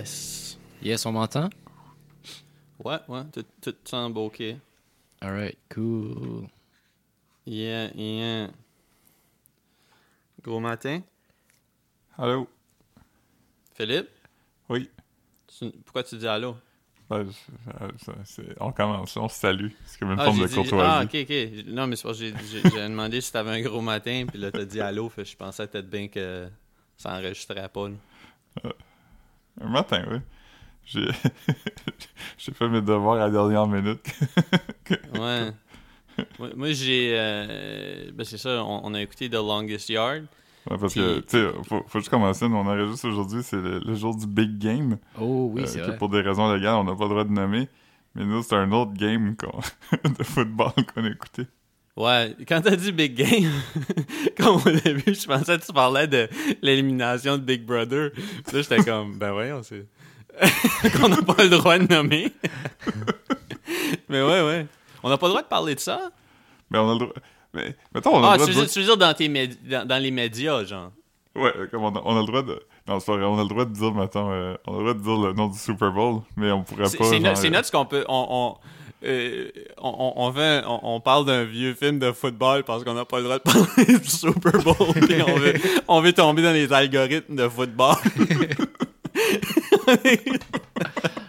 Yes. Yes, on m'entend? Ouais, ouais, tout, tout semble OK. Alright, cool. Yeah, yeah. Gros matin. Allô? Philippe, Oui. tu- pourquoi tu dis allô? Ben, je- euh, c'est- on commence, on se salue. C'est comme une Ah, forme de dit- courtoisie. Ah, ok, ok. Non, mais c'est parce que j'ai- demandé si t'avais un gros matin, puis là, t'as dit allô, fait que je pensais peut-être bien que ça enregistrait pas. là. Un matin, oui. J'ai j'ai fait mes devoirs à la dernière minute. Ouais. moi, moi, j'ai. euh, ben, c'est ça, on, on a écouté The Longest Yard. Ouais, parce Puis- que, tu sais, faut, faut juste commencer. Nous, on enregistre aujourd'hui, c'est le, le jour du big game. Oh oui, euh, c'est que vrai. pour des raisons légales, on n'a pas le droit de nommer. Mais nous, c'est un autre game qu'on- de football qu'on a écouté. Ouais, quand t'as dit Big Game, comme au début, je pensais que tu parlais de l'élimination de Big Brother. Puis là, j'étais comme, ben voyons, c'est. qu'on n'a pas le droit de nommer. mais ouais, ouais. On n'a pas le droit de parler de ça? Mais on a le droit. Mais, mettons, on a Ah, le droit tu de veux, dire dire- tu veux dire dans, tes médi- dans, dans les médias, genre. Ouais, comme on a, on a le droit de. Non, c'est pas vrai, on a le droit de dire, mettons, euh, on a le droit de dire le nom du Super Bowl, mais on pourrait pas. c'est no- euh, notre ce qu'on peut. On, on, euh, on, on- on fait- on- on parle d'un vieux film de football parce qu'on n'a pas le droit de parler du Super Bowl. puis on, veut, on veut tomber dans les algorithmes de football.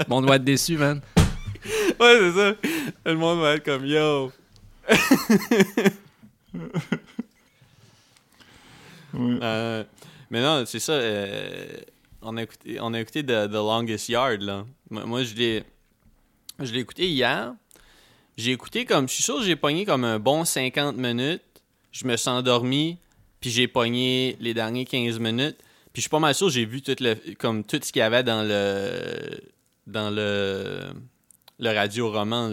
Bon, on doit être déçu, man. ouais, c'est ça. Le monde va être comme yo. Euh, mais non, c'est ça. euh, on, a écouté, on a écouté The, The Longest Yard, là. Moi, moi, je l'ai je l'ai écouté hier. J'ai écouté comme... Je suis sûr que j'ai pogné comme un bon 50 minutes. Je me suis endormi, puis j'ai pogné les derniers 15 minutes. Puis je suis pas mal sûr j'ai vu tout, le, comme tout ce qu'il y avait dans le... Dans le... Le radio-roman.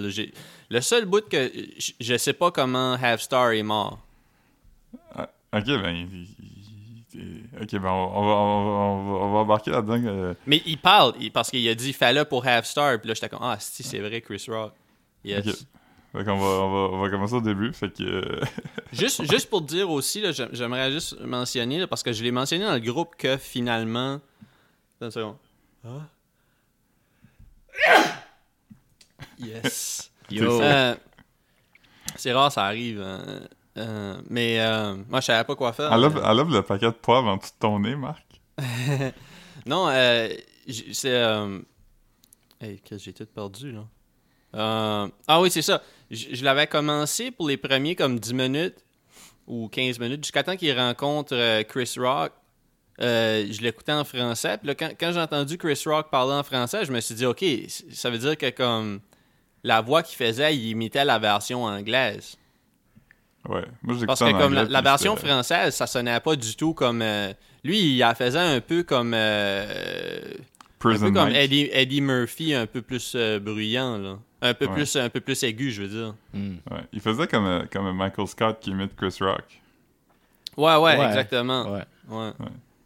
Le seul bout que... Je, sais pas comment Half Star est mort. Ok, ben. Ok, ben, on, on va, on, va, on va- on va embarquer là-dedans. euh, Mais il parle, il- parce qu'il a dit fallait pour Half Star, puis là j'étais comme ah si c'est vrai Chris Rock. Yes. Ok. Fait qu'on va, on va, on va commencer au début. Fait que. euh, juste, juste pour te dire aussi, j'aimerais juste mentionner, là, parce que je l'ai mentionné dans le groupe que finalement. Attends une seconde. Ah. Yes. Yo. Euh, c'est rare, ça arrive. hein. Euh, mais euh, moi, je savais pas quoi faire. enlève, enlève le paquet de poivre en dessous de ton nez, Marc. Non, euh, c'est. Euh... Hey, que j'ai tout perdu, là. Euh, Ah oui, c'est ça. Je, je l'avais commencé pour les premiers comme 10 minutes ou 15 minutes, jusqu'à temps qu'il rencontre euh, Chris Rock. Euh, je l'écoutais en français. Puis là, quand, quand j'ai entendu Chris Rock parler en français, je me suis dit, OK, ça veut dire que comme la voix qu'il faisait, il imitait la version anglaise. Ouais. Moi, j'ai Parce que comme la, la version française, ça sonnait pas du tout comme... euh, lui, il la faisait un peu comme... euh, un Prison peu comme. Eddie, Eddie Murphy, un peu plus euh, bruyant, là. Un peu, Ouais. plus, un peu plus aigu, je veux dire. Hmm. Ouais. Il faisait comme, euh, comme Michael Scott qui imite Chris Rock. Ouais, ouais, Ouais. exactement. Ouais. Ouais.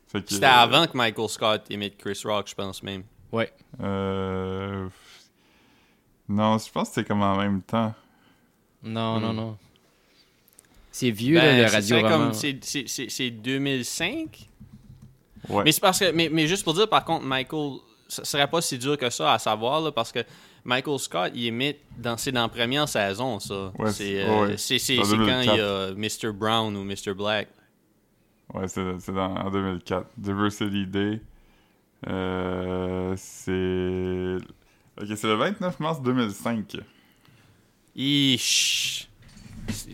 C'était euh, avant que Michael Scott imite Chris Rock, je pense même. Ouais. Euh... Non, je pense que c'était comme en même temps. Non, Hmm. non, non. C'est vieux, Ben, là, le radio roman. comme c'est- c'est c'est- c'est 2005. Ouais. Mais c'est parce que mais, mais juste pour dire par contre Michael ce serait pas si dur que ça à savoir là, parce que Michael Scott il imite dans c'est dans la première saison ça. Ouais, c'est c'est- euh, ouais. c'est c'est- En c'est quand il y 2004. a Mr Brown ou Mr Black. Ouais, c'est c'est dans- en 2004. Diversity Day. Euh, c'est. Ok, c'est le 29 mars 2005. Ish.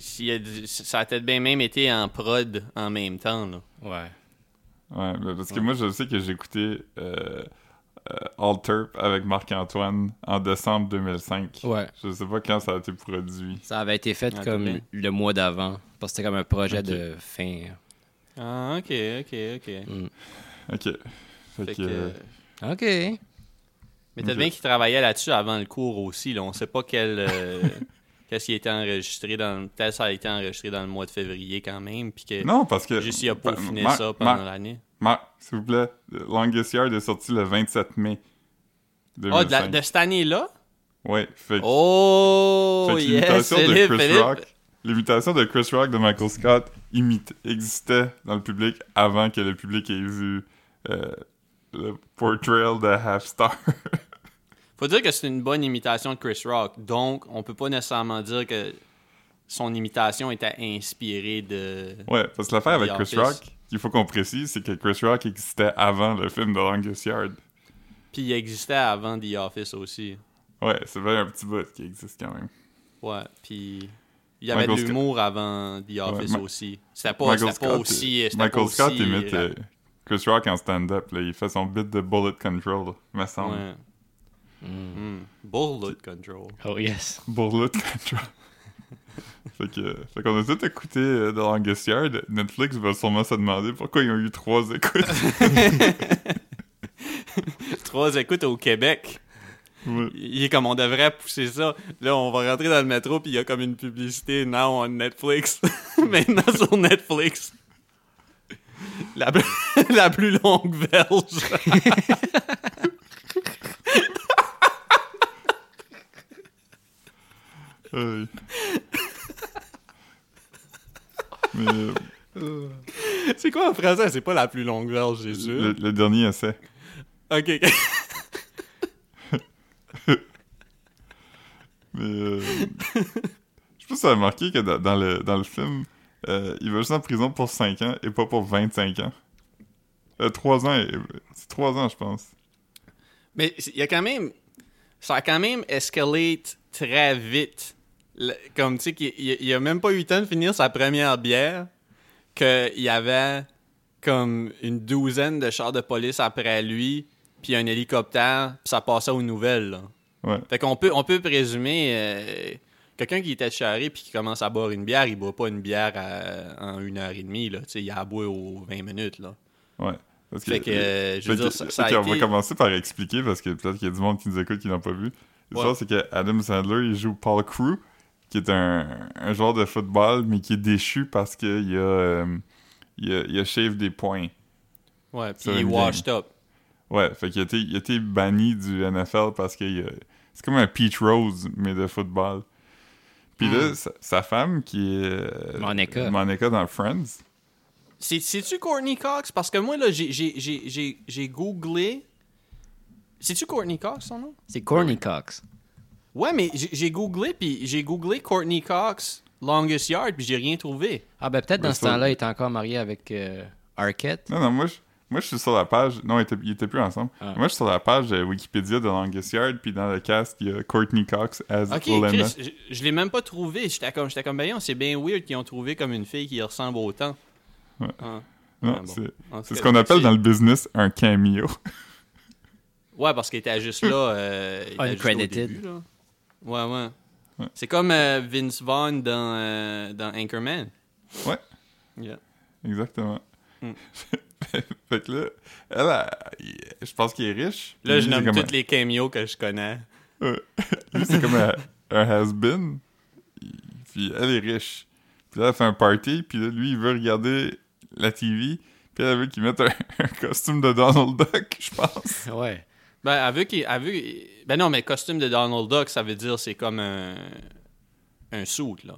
Si- s'il y a du- Ça a peut-être bien même été en prod en même temps. Là. Ouais. Ouais, mais parce que moi, je sais que j'ai écouté euh, euh, All Turp avec Marc-Antoine en décembre 2005. Ouais. Je sais pas quand ça a été produit. Ça avait été fait Ah, comme t'as bien. le mois d'avant. Parce que c'était comme un projet Ok. de fin. Ah ok ok ok. Ok. Fait, Fait que. que, euh, OK. Mais peut-être Ok. bien qu'il travaillait là-dessus avant le cours aussi. Là. On sait pas quel. Qu'est-ce qui a été enregistré dans. Peut-être ça a été enregistré dans le mois de février quand même. Puis que Non, parce que. juste il a peaufiné Marc- ça pendant l'année. Marc, s'il vous plaît, Longest Yard est sorti le 27 mai. Ah, de, la- 2005. de cette année-là? Ouais, fait que, Oh, fait yes, l'imitation de Chris Philippe. Rock, l'imitation de Chris Rock de Michael Scott imite, existait dans le public avant que le public ait vu euh, le portrayal de Half Star. Faut dire que c'est une bonne imitation de Chris Rock, donc on peut pas nécessairement dire que son imitation était inspirée de. ouais, parce que l'affaire avec The Chris. Rock, qu'il faut qu'on précise, c'est que Chris Rock existait avant le film de Longest Yard. Puis il existait avant The Office aussi. Ouais, c'est vrai un petit bout qui existe quand même. Ouais, puis il y avait de Scott- l'humour avant The Office aussi. C'était pas, Michael c'était pas Scott, aussi. Michael pas Scott aussi, imite euh, euh, Chris Rock en stand-up. là. Il fait son bit de bullet control, me semble. ouais. Mm. Bullet control. Oh yes. Bullet control. fait que, fait qu'on a tout écouté euh, The Longest Yard. Netflix va sûrement se demander pourquoi ils ont eu trois écoutes. Trois écoutes au Québec. Ouais. Il est comme on devrait pousser ça. Là, on va rentrer dans le métro, puis il y a comme une publicité now on Netflix. Maintenant sur Netflix. La, plus- la plus longue verge. Ouais. Mais euh, C'est quoi en français? C'est pas la plus longue verge, j'ai sûr. le, le dernier essai. Ok. Mais euh, je sais pas si ça a marqué que dans, le, dans le film, euh, il va juste en prison pour 5 ans et pas pour 25 ans. Euh, 3 ans, et- c'est 3 ans, je pense. Mais il y a quand même. Ça a quand même escalate très vite. Le- comme tu sais, qu'il il- a même pas eu le temps de finir sa première bière, qu'il y avait comme une douzaine de chars de police après lui, puis un hélicoptère, puis ça passait aux nouvelles. là. Ouais. Fait qu'on peut, on peut présumer. euh, Quelqu'un qui était charré puis qui commence à boire une bière, il boit pas une bière à- en une heure et demie. Là. Tu sais, Il a à boire aux 20 minutes. Là. Ouais. Parce Fait que, euh, je veux dire, ça, ça a fait qu'on va été... commencer par expliquer parce que peut-être qu'il y a du monde qui nous écoute qui n'ont pas vu. L'histoire, Ouais. c'est que Adam Sandler, il joue Paul Crew, qui est un, un joueur de football, mais qui est déchu parce qu'il a, euh, il a, il a shave des points. Ouais, puis il est washed up. Ouais, fait qu'il a été, il a été banni du NFL parce que c'est comme un Peach Rose, mais de football. Puis là, Mm. sa, sa femme, qui est... euh, Monica. Monica dans Friends. C'est- C'est-tu Courtney Cox? Parce que moi, là, j'ai- j'ai- j'ai j'ai- j'ai googlé... C'est-tu Courtney Cox, son nom? C'est Corny Cox. Ouais, mais j'ai googlé, puis j'ai googlé Courtney Cox Longest Yard, puis j'ai rien trouvé. Ah ben peut-être Ben, dans ce ça- temps-là, il était encore marié avec euh, Arquette. Non, non, moi, je, moi, je suis sur la page... Non, ils étaient, étaient plus ensemble. Ah. Moi, je suis sur la page euh, Wikipédia de Longest Yard, puis dans le cast, il y a Courtney Cox as Ok, Olenna. Chris, je, je l'ai même pas trouvé. J'étais comme, j'étais comme, ben, c'est bien weird qu'ils ont trouvé comme une fille qui y ressemble autant. Ouais. Ah. Non, Ah, bon. c'est, ce qu'on appelle dans le business un cameo. Ouais, parce qu'il était juste là. Euh, il était juste au Uncredited. Ouais, ouais. Ouais. C'est comme euh, Vince Vaughn dans, euh, dans Anchorman. Ouais. Yeah. Exactement. Hmm. fait que là, elle, elle, je pense qu'il est riche. Là, Lui, je nomme tous les cameos que je connais. Lui, c'est comme un, un has-been. Puis elle est riche. Puis là, elle fait un party. Puis là, lui, il veut regarder la TV. Puis elle veut qu'il mette un, un costume de Donald Duck, je pense. Ouais. Ben, elle veut qu'il. veut- Ben non, mais costume de Donald Duck, ça veut dire c'est comme un. Un suit, là.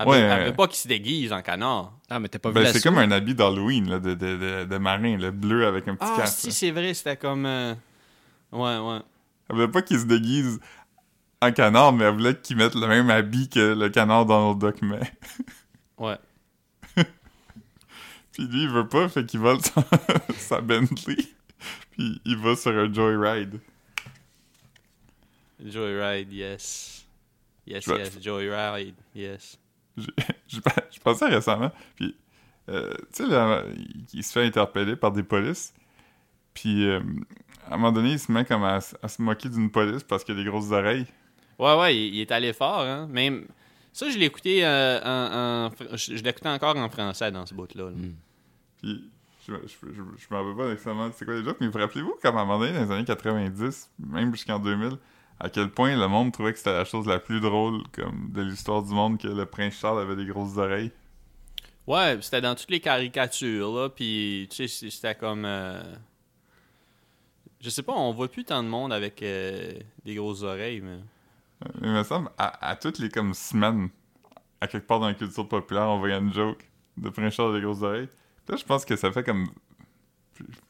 Elle, Ouais, veut, elle veut pas qu'il se déguise en canard. Ah, mais t'as pas vu Ben, c'est comme un habit d'Halloween, là, de, de, de, de marin, le bleu avec un petit Ah, casque. si, là. c'est vrai, c'était comme. euh, Ouais, ouais. Elle voulait pas qu'il se déguise en canard, mais elle voulait qu'il mette le même habit que le canard Donald Duck met. Ouais. Puis lui, il veut pas, fait qu'il vole sa, sa Bentley. Puis il va sur un joyride. Joyride, yes. Yes, Je yes, Joyride, yes. Je, je, je pensais récemment, puis, euh, tu sais, il, se fait interpeller par des polices, puis euh, à un moment donné, il se met comme à, se moquer d'une police parce qu'il a des grosses oreilles. Ouais, ouais, il, il est allé fort, hein. Même. Ça, je l'ai écouté euh, en. Je, je l'écoutais encore en français dans ce bout-là. là. Mm. Puis, je, je, je, je me rappelle pas nécessairement c'est quoi les jokes, mais vous rappelez-vous qu'à un moment donné, dans les années 90, même jusqu'en 2000, à quel point le monde trouvait que c'était la chose la plus drôle comme de l'histoire du monde que le prince Charles avait des grosses oreilles? Ouais, c'était dans toutes les caricatures, là. Puis, tu sais, c'était comme. euh, Je sais pas, on voit plus tant de monde avec euh, des grosses oreilles, mais. Mais il me semble, à, à toutes les comme semaines, à quelque part dans la culture populaire, on voyait une joke de Prince Charles des grosses oreilles. Là, je pense que ça fait comme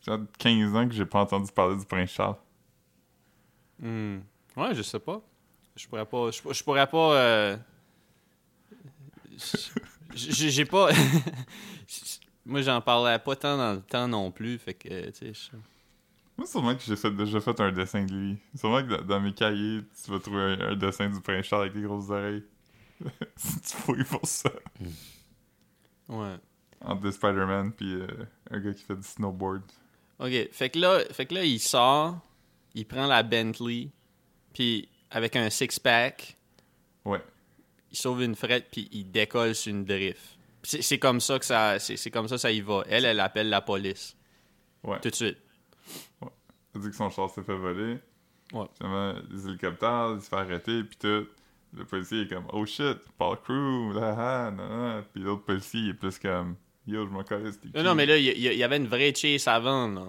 genre 15 ans que j'ai pas entendu parler du prince Charles. Hmm. Ouais, je sais pas. Je pourrais pas. Je, je pourrais pas. euh, J'ai pas. Moi, j'en parlais pas tant dans le temps non plus. Fait que, tu sais. je- Moi, sûrement que j'ai fait, déjà fait un dessin de lui. Sûrement que dans, dans mes cahiers, tu vas trouver un, un dessin du prince Charles avec des grosses oreilles. si tu fouilles pour ça. Ouais. Entre des Spider-Man puis euh, un gars qui fait du snowboard. Ok, fait que là, fait que là il sort, il prend la Bentley, puis avec un six-pack, Ouais. il sauve une frette, puis il décolle sur une drift. C'est comme ça que ça, c'est comme ça ça y va. Elle, elle appelle la police Ouais. tout de suite. Il dit que son char s'est fait voler. Ouais. Finalement, les hélicoptères, il se fait arrêter, puis tout. Le policier est comme, oh shit, Paul Crew, là, nan, nan. Puis l'autre policier, il est plus comme, yo, je m'en Non, non, mais là, il y, avait une vraie chase avant, là.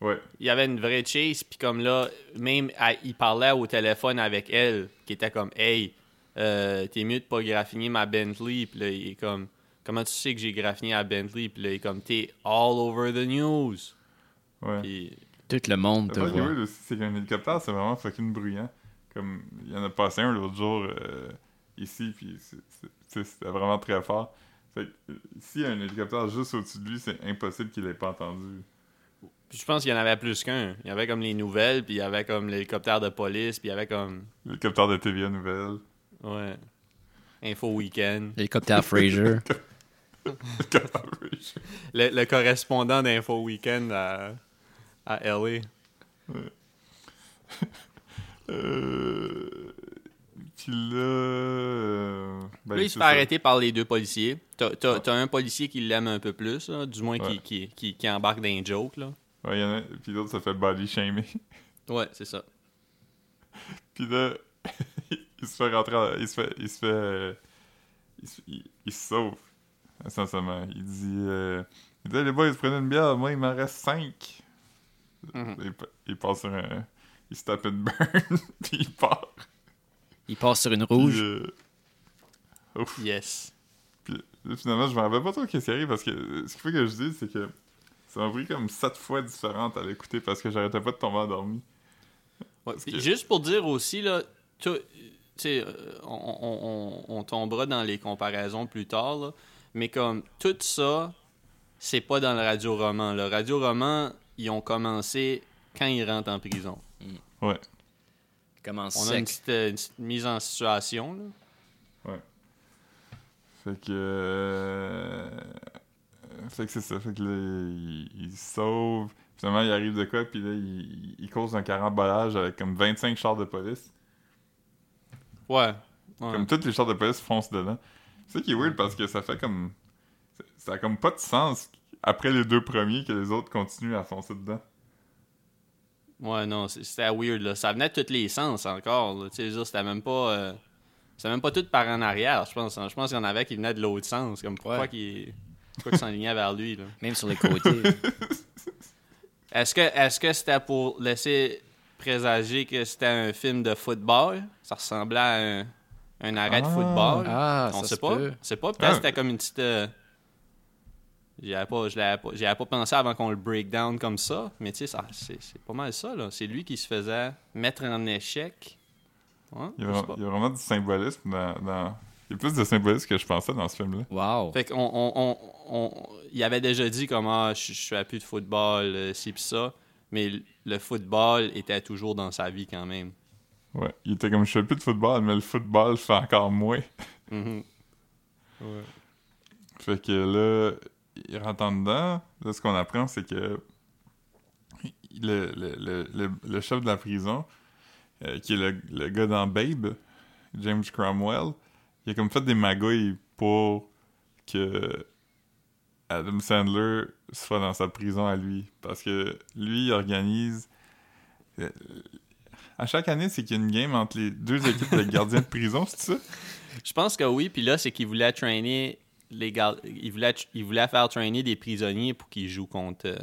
Ouais, Il y avait une vraie chase, puis comme là, même, à- il parlait au téléphone avec elle, qui était comme, hey, euh, t'es mieux de pas graffiner ma Bentley, puis là, il est comme, comment tu sais que j'ai graffiné à Bentley, puis là, il est comme, t'es all over the news. ouais. Tout le monde te voit. c'est qu'un hélicoptère, c'est vraiment fucking bruyant. Comme, il y en a passé un l'autre jour euh, ici, puis c'était vraiment très fort. Fait que, euh, s'il y a un hélicoptère juste au-dessus de lui, c'est impossible qu'il l'ait pas entendu. puis je pense qu'il y en avait plus qu'un. Il y avait comme les nouvelles, puis il y avait comme l'hélicoptère de police, puis il y avait comme, L'hélicoptère de TVA Nouvelle. ouais, Info Weekend. L'hélicoptère Fraser. Le, le correspondant d'Info Weekend à, à LA. Euh... Puis là... ben, Là, il se fait ça. arrêter par les deux policiers. T'as un policier qui l'aime un peu plus, là, du moins qui, Ouais. qui, qui, qui embarque dans un joke. Là. Ouais, il y en a... Puis l'autre, ça fait body shaming. Ouais, c'est ça. Puis là, il se fait rentrer... en- Il se fait... Il se fait... euh, Il se, il- il se sauve. Essentiellement. Il dit... Euh... Il dit, les boys, ils prenaient une bière. Moi, il m'en reste cinq. Mhm. il, pa- il passe sur un... Il se tape une burn. puis il part. Il passe sur une Puis, rouge. euh, Ouf. Yes. Puis là, finalement, je me rappelle pas trop qu'est-ce qui arrive parce que euh, ce qu'il faut que je dise, c'est que ça m'a pris comme sept fois différentes à l'écouter parce que j'arrêtais pas de tomber endormi. Ouais, que- Juste pour dire aussi, là, tu sais, euh, on, on- on- on tombera dans les comparaisons plus tard, là, mais comme tout ça, c'est pas dans le radio-roman. Le radio-roman, ils ont commencé quand ils rentrent en prison. Ouais. Commence On a une euh, une petite mise en situation. Là. Fait que. euh, Fait que c'est ça. Fait que là, il, il sauve. Finalement, il arrive de quoi, puis là, il, il cause un carambolage avec comme 25 chars de police. Ouais. ouais. Comme tous les chars de police foncent dedans. C'est ça qui est weird parce que ça fait comme. ça- a comme pas de sens après les deux premiers que les autres continuent à foncer dedans. Ouais, non, c'était weird, là. Ça venait de tous les sens encore. Tu sais, c'était même pas... euh, C'était même pas tout par en arrière, je pense. Je pense qu'il y en avait qui venaient de l'autre sens. Comme pourquoi Ouais. qu'ils... Qu'ils s'enlignaient vers lui, là. Même sur les côtés. Est-ce que est-ce que c'était pour laisser présager que c'était un film de football? Ça ressemblait à un, un arrêt de Ah. football? Ah, On ça sait se pas. sait pas. Peut-être Ah. que c'était comme une petite... euh, J'y avais pas, je pas, j'y avais pas pensé avant qu'on le break down comme ça, mais tu sais, c'est c'est pas mal ça, là. C'est lui qui se faisait mettre en échec. Ouais, Il y, a vraiment, pas. il y a vraiment du symbolisme dans, dans- Il y a plus de symbolisme que je pensais dans ce film-là. Wow. Fait qu'on on, on, on- il avait déjà dit comment je, je fais plus de football, euh, ci pis ça, mais le- football était toujours dans sa vie quand même. Ouais. Il était comme je fais plus de football, mais le football fait encore moins. Mhm. Fait que là, il rentre en dedans. Là, ce qu'on apprend, c'est que le, le, le, le, le chef de la prison, euh, qui est le, le gars dans Babe, James Cromwell, il a comme fait des magouilles pour que Adam Sandler soit dans sa prison à lui. Parce que lui, il organise. euh, À chaque année, c'est qu'il y a une game entre les deux équipes de gardiens de prison, c'est ça? Je pense que oui, puis là, c'est qu'il voulait traîner les. Il voulait, il voulait faire traîner des prisonniers pour qu'ils jouent contre. euh,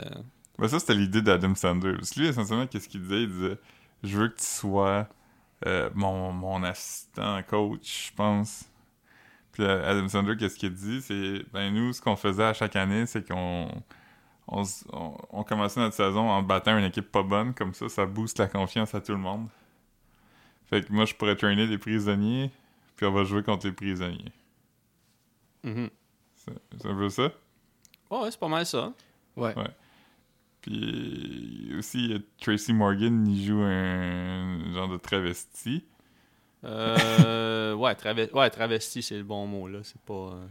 Ben ça, c'était l'idée d'Adam Sandler. Parce que lui, essentiellement, qu'est-ce qu'il disait? Il disait « Je veux que tu sois euh, mon, mon assistant coach, je pense. » Puis Adam Sandler, qu'est-ce qu'il dit? C'est « Ben nous, ce qu'on faisait à chaque année, c'est qu'on on, on, on commençait notre saison en battant une équipe pas bonne, comme ça, ça booste la confiance à tout le monde. Fait que moi, je pourrais traîner des prisonniers, puis on va jouer contre les prisonniers. Mhm. C'est c'est un peu ça? Ouais, ouais, c'est pas mal ça. Ouais. Puis aussi, il y a Tracy Morgan, il joue un genre de travesti. Euh, ouais, traves- ouais, travesti, c'est le bon mot, là. C'est pas. euh,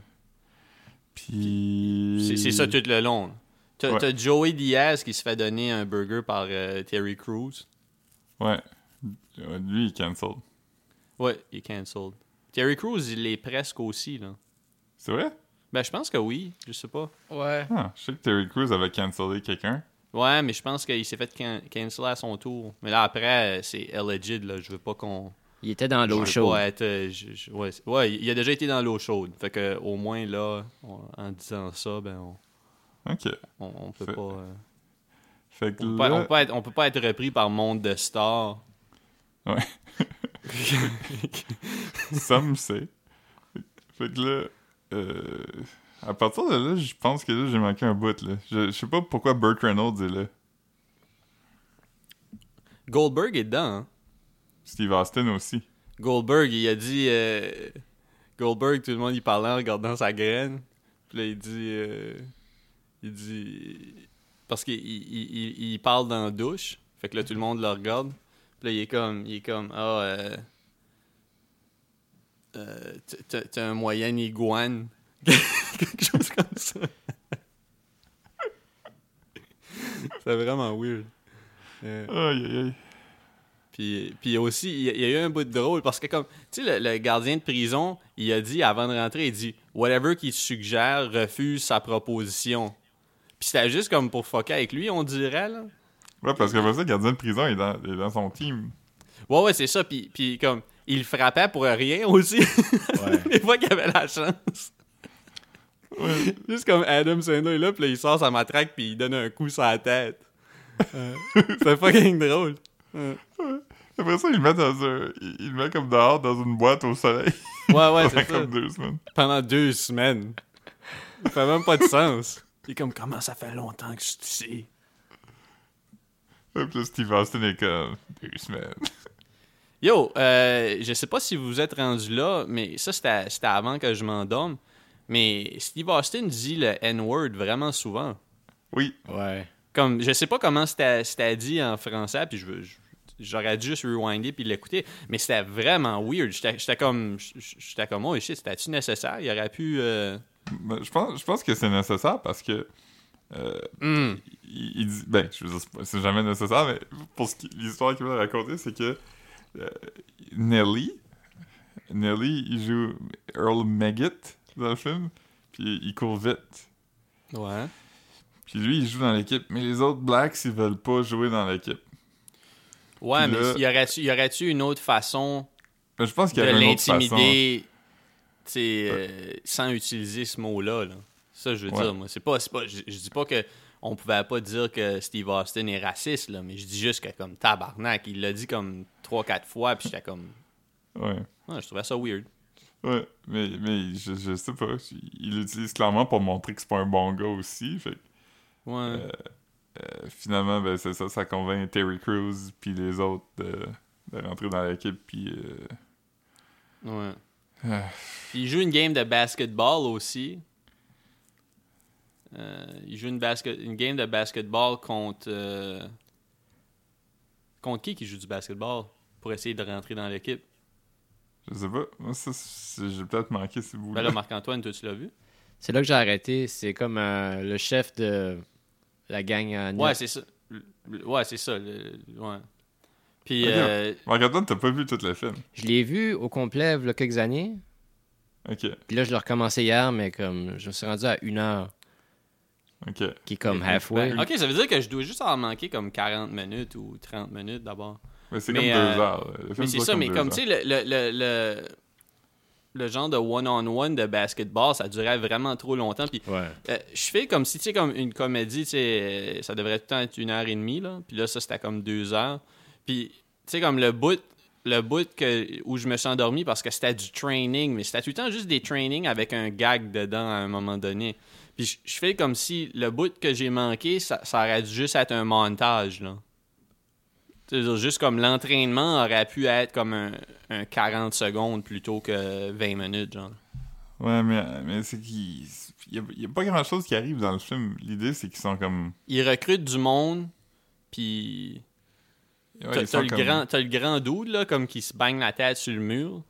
Puis. C'est ça tout le long. là. T'as Ouais. t'as Joey Diaz qui se fait donner un burger par euh, Terry Crews. Ouais. Ouais, Lui, il est cancelled. Ouais, il est cancelled. Terry Crews, il est presque aussi, là. C'est vrai? Ben, je pense que oui, je sais pas. Ouais. Ah, je sais que Terry Crews avait cancellé quelqu'un. Ouais, mais je pense qu'il s'est fait can cancel à son tour. Mais là, après, euh, c'est alleged, là. Je veux pas qu'on. Il était dans je l'eau veux chaude. pas être, euh, je- je- ouais, ouais, il a déjà été dans l'eau chaude. Fait que, au moins, là, on- en disant ça, ben, on, Ok. on, on peut Fait- pas. euh, Fait que on, peut là... pas on peut pas être, on peut pas être repris par monde de stars. Some say. Fait que là, euh, à partir de là, je pense que là, j'ai manqué un bout, là. Je, je sais pas pourquoi Burt Reynolds est là. Goldberg est dedans, hein. Steve Austin aussi. Goldberg, il a dit. euh, Goldberg, tout le monde y parlait en regardant sa graine. Puis là, il dit. euh, il dit. Parce qu'il il, il- il parle dans la douche. Fait que là, tout le monde le regarde. Puis là, il est comme. Il est comme. Ah, euh, euh, t'as- T'as un moyen iguane. Quelque chose comme ça. C'est vraiment weird. Euh, Aïe, aïe, aïe. puis, puis aussi, il y, a- il y a eu un bout de drôle parce que, comme, tu sais, le, le gardien de prison, il a dit avant de rentrer, il dit Whatever qu'il suggère, refuse sa proposition. Puis c'était juste comme pour fucker avec lui, on dirait, là. Ouais, parce ça, le gardien de prison est dans, est dans son team. Ouais, ouais, c'est ça. Puis, puis comme, il frappait pour rien aussi. Ouais. Les fois qu'il avait la chance. Ouais. Juste comme Adam Sandler est là, puis là, il sort sa matraque, puis il donne un coup sur la tête. Euh, c'est fucking drôle. Euh, Après ça, il le met dans un... Il, met comme dehors dans une boîte au soleil. Ouais, ouais, pendant c'est ça. deux semaines. pendant deux semaines. Ça fait même pas de sens. Il est comme, comment ça fait longtemps que je suis ici? Et puis Steve Austin est comme... Deux semaines. Yo, euh, je sais pas si vous êtes rendu là, mais ça, c'était c'était avant que je m'endorme. Mais Steve Austin dit le N-word vraiment souvent. Oui. Ouais. Comme, je sais pas comment c'était dit en français, puis je veux- je- j'aurais dû juste rewinder puis l'écouter, mais c'était vraiment weird. J'étais j'étais comme, j'étais comme, oh shit, c'était-tu nécessaire? Il aurait pu... euh, Ben, je, pense, je pense que c'est nécessaire parce que... euh, hmm. il, il dit ben je veux dire c'est pas- c'est jamais nécessaire mais pour ce qui- l'histoire qu'il veut raconter c'est que euh, Nelly Nelly il joue Earl Maggot dans le film puis il court vite Ouais. puis lui il joue dans l'équipe mais les autres blacks ils veulent pas jouer dans l'équipe Ouais, Puis mais là- y aurait-tu une autre façon Ben, je pense qu'il de y l'intimider euh, sans utiliser ce mot-là. Là? Ça, je veux Ouais. dire, moi. C'est pas, pas, je, je dis pas que on pouvait pas dire que Steve Austin est raciste, là, mais je dis juste que comme tabarnak, il l'a dit comme 3-4 fois, puis j'étais comme. ouais Ouais, je trouvais ça weird. Ouais mais mais je, je sais pas il l'utilise clairement pour montrer que c'est pas un bon gars aussi fait que, Ouais. euh, finalement ben c'est ça ça convainc Terry Crews puis les autres de, de rentrer dans l'équipe puis euh, ouais. Puis il joue une game de basketball aussi. Euh, il joue une, basket, une game de basketball contre. euh, contre qui qui joue du basketball pour essayer de rentrer dans l'équipe? Je sais pas. Moi, ça, c'est- j'ai peut-être manqué ces bouts Ben là, Marc-Antoine, toi, tu l'as vu? C'est là que j'ai arrêté. C'est comme euh, le chef de la gang à Ouais, c'est ça. Le- Ouais, c'est ça. le- ouais. Puis, euh, Marc-Antoine, t'as pas vu tout le film? Je l'ai vu au complet il y a quelques années. Ok, Puis là, je l'ai recommencé hier, mais comme je me suis rendu à une heure, ok. qui est comme halfway. ok, ça veut dire que je dois juste en manquer comme 40 minutes ou 30 minutes d'abord. Mais c'est comme euh, deux heures. Le film Mais c'est ça, comme mais comme heures. tu sais, le, le, le, le, le genre de one-on-one de basketball, ça durait vraiment trop longtemps. Puis Ouais. euh, je fais comme si, tu sais, comme une comédie, tu sais, euh, ça devrait tout le temps être une heure et demie, là. Puis là, ça, c'était comme deux heures. Puis, tu sais, comme le bout, le bout que, où je me suis endormi parce que c'était du training, mais c'était tout le temps juste des trainings avec un gag dedans à un moment donné. Puis je- je fais comme si le bout que j'ai manqué, ça, ça aurait dû juste être un montage, là. Juste comme l'entraînement aurait pu être comme un, un 40 secondes plutôt que 20 minutes, genre. Ouais, mais, mais c'est qu'il y a, pas grand chose qui arrive dans le film. L'idée, c'est qu'ils sont comme. Ils recrutent du monde, puis Ouais, t'as le, comme- grand, t'as le grand dude, là, comme qui se baigne la tête sur le mur.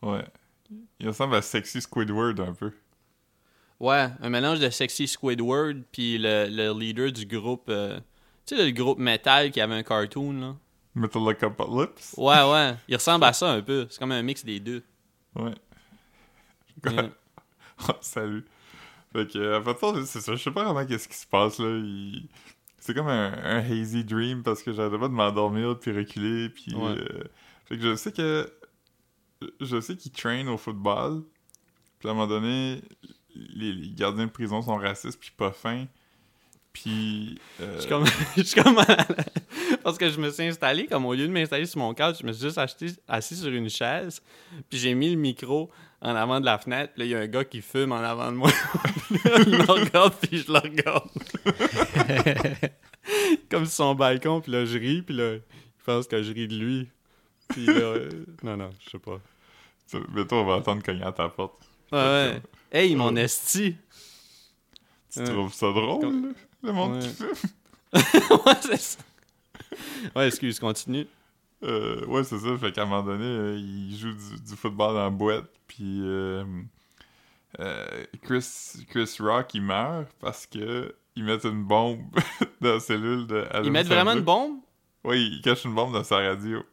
Ouais. Il ressemble à Sexy Squidward un peu. Ouais, un mélange de Sexy Squidward puis le, le leader du groupe... euh, tu sais, le groupe metal qui avait un cartoon, là? Metalocalypse. Ouais, ouais. Il ressemble à ça un peu. C'est comme un mix des deux. Ouais. Ouais. Oh, salut. Fait que, à partir de c'est ça, je sais pas vraiment qu'est-ce qui se passe, là. Il- C'est comme un, un hazy dream parce que j'arrêtais pas de m'endormir puis reculer, puis... Ouais. euh, Fait que je sais que... Je sais qu'il traîne au football, puis à un moment donné, les, les gardiens de prison sont racistes puis pas fins, puis... euh, Je suis comme... je suis comme... Parce que je me suis installé, comme au lieu de m'installer sur mon couch, je me suis juste acheté, assis sur une chaise, puis j'ai mis le micro en avant de la fenêtre, puis là, il y a un gars qui fume en avant de moi. je me regarde, puis je le regarde. comme sur son balcon, puis là, je ris, puis là, il pense que je ris de lui. Puis là, euh, non, non, je sais pas. ça- Bientôt, on va attendre cogner à ta porte. Ouais, ouais. Hey, mon esti! Tu trouves ça drôle, Comme- le monde qui Ouais. fume? ouais, c'est ça. Ouais, excuse, continue. Euh, ouais, c'est ça. Fait qu'à un moment donné, euh, il joue du, du football dans la boîte, puis euh, euh, Chris, Chris Rock, il meurt parce que ils mettent une bombe dans la cellule de Adam Ils mettent Sandler. vraiment une bombe? Oui, il cache une bombe dans sa radio.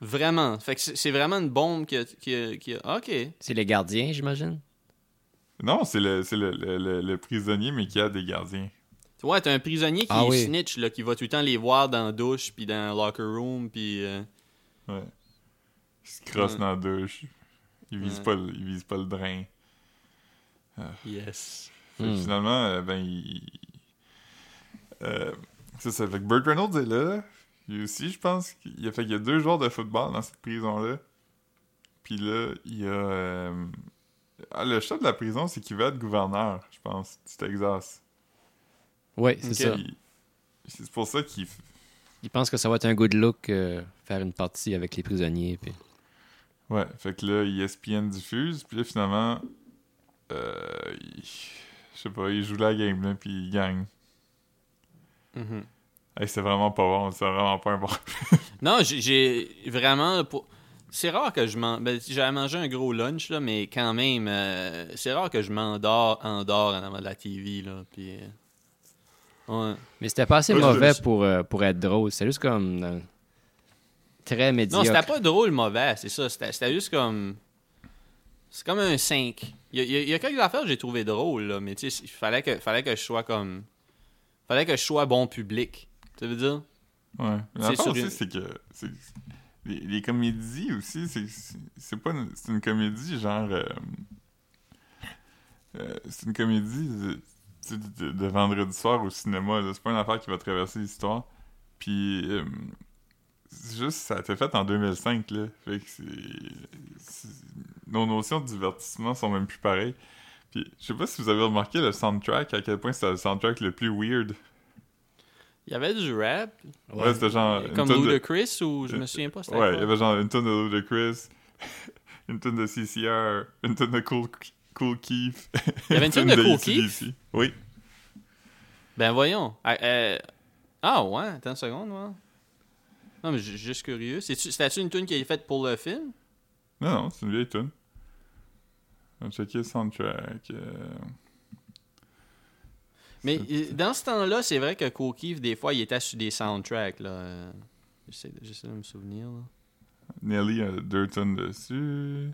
Vraiment. Fait que c'est vraiment une bombe qui a... Qui a, qui a- Ok. C'est les gardiens, j'imagine? Non, c'est le, c'est le, le, le- le prisonnier, mais qui a des gardiens. Ouais, t'as un prisonnier qui Ah est oui. snitch, là, qui va tout le temps les voir dans la douche, puis dans le locker room, puis... euh, Ouais. Il se crosse Ouais. dans la douche. Il vise, Ouais. pas, le, il vise pas le drain. Yes. Fait que Hmm. finalement, euh, ben, il. Euh, c'est ça. Fait que Burt Reynolds est là. Lui aussi, je pense. qu'il y a fait qu'il y a deux joueurs de football dans cette prison-là. Puis là, il y a. euh, ah, le chef de la prison, c'est qu'il veut être gouverneur, je pense, du Texas. Oui, c'est ça. C'est pour ça qu'il. Ils pensent que ça va être un good look euh, faire une partie avec les prisonniers. Puis... Ouais, fait que là, ESPN diffuse. Puis là, finalement. Euh, il- Je sais pas, il joue la game, là, puis il gagne. Mhm. Hey, c'est vraiment pas bon, c'est vraiment pas un bon. Non, j'ai- vraiment... pour- C'est rare que je m'en... Ben, j'avais mangé un gros lunch, là, mais quand même, euh, c'est rare que je m'endors endors en avant de la TV, là, puis... Ouais. Mais c'était pas assez Ouais, mauvais pour, euh, pour être drôle. C'était juste comme euh, très Non, médiocre. c'était pas drôle mauvais, c'est ça. C'était c'était juste comme. C'est comme un 5. Il y a, il y a- il y a quelques affaires que j'ai trouvé drôles, là, mais tu sais, il fallait que, fallait que je sois comme. Fallait que je sois bon public. Tu veux dire? Ouais. C'est L'affaire aussi, une- c'est que c'est- les, les comédies aussi, c'est c'est pas une, c'est une comédie genre euh, euh, c'est une comédie sais, de, de vendredi soir au cinéma. là. C'est pas une affaire qui va traverser l'histoire. Puis euh, c'est juste ça a été fait en 2005 là. Fait que c'est nos notions de divertissement sont même plus pareilles. Puis je sais pas si vous avez remarqué le soundtrack à quel point c'était le soundtrack le plus weird. Il y avait du rap. Ouais, c'était genre une comme tonne de- Ludacris ou je me souviens pas. c'était Ouais, il y avait genre une tonne de Ludacris, une tonne de CCR, une tonne de Cool, cool Keith. Il y avait une tonne de Cool AC/DC. Oui. Ben voyons. Ah, euh, Ah ouais, attends une seconde, moi. Non, mais juste curieux. C'était-tu une tune qui est faite pour le film? Non, non, c'est une vieille tune. On va checker le soundtrack. euh, Mais euh, dans ce temps-là, c'est vrai que Kokiv, des fois, il était sur des soundtracks. là. J'essaie de, j'essaie de me souvenir. Là. Nelly a deux tonnes dessus.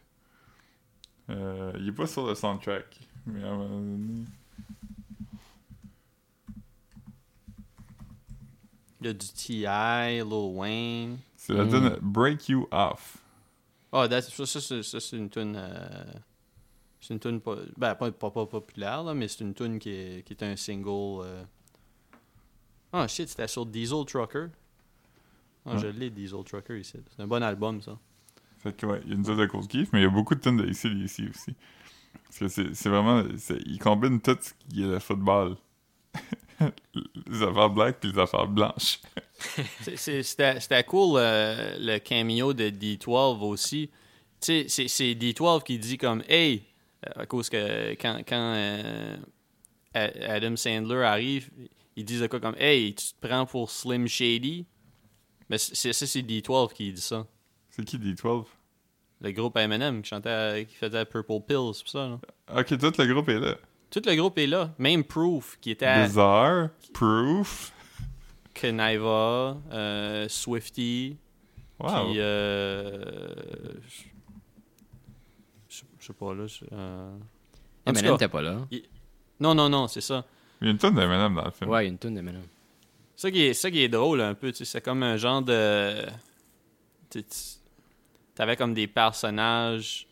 Euh, il est pas sur le soundtrack. Mais à un moment donné- Il y a du T.I., Lil Wayne. C'est la Mm. tune Break You Off. Ah, that's- ça, ça, c'est- ça, c'est une tune. euh, c'est une tune pas, ben, pas, pas, pas populaire, là, mais c'est une tune qui est, qui est un single. euh. Ah, shit, c'était sur Diesel Trucker. Ouais. je l'ai, Diesel Trucker, ici. C'est un bon album, ça. Fait que ouais, il y a une tonne de Cool Keith, mais il y a beaucoup de tonnes de ACDC aussi. Parce que c'est vraiment. c'est- Il combine tout ce qui est le football. les affaires black puis les affaires blanches. C'était cool euh, le cameo de D12 aussi. Tu sais, c'est- c'est D12 qui dit comme Hey, euh, à cause que quand, quand euh, Adam Sandler arrive, ils disent quoi comme Hey, tu te prends pour Slim Shady? Mais ça, c'est D12 qui dit ça. C'est qui D12 Le groupe Eminem qui chantait, qui faisait Purple Pills, c'est pour ça. là. Ok, tout le groupe est là. Tout le groupe est là. Même Proof qui était à Bizarre, Proof. Keniva, euh, Swifty. Wow. Puis, euh, je sais pas, là. je- euh, Eminem t'es pas là. non, non, non, c'est ça. Il y a une tonne d'Eminem dans le film. Ouais, il y a une toune d'Eminem. Ça qui est, ça qui est drôle un peu, tu sais, c'est comme un genre de... T'avais comme des personnages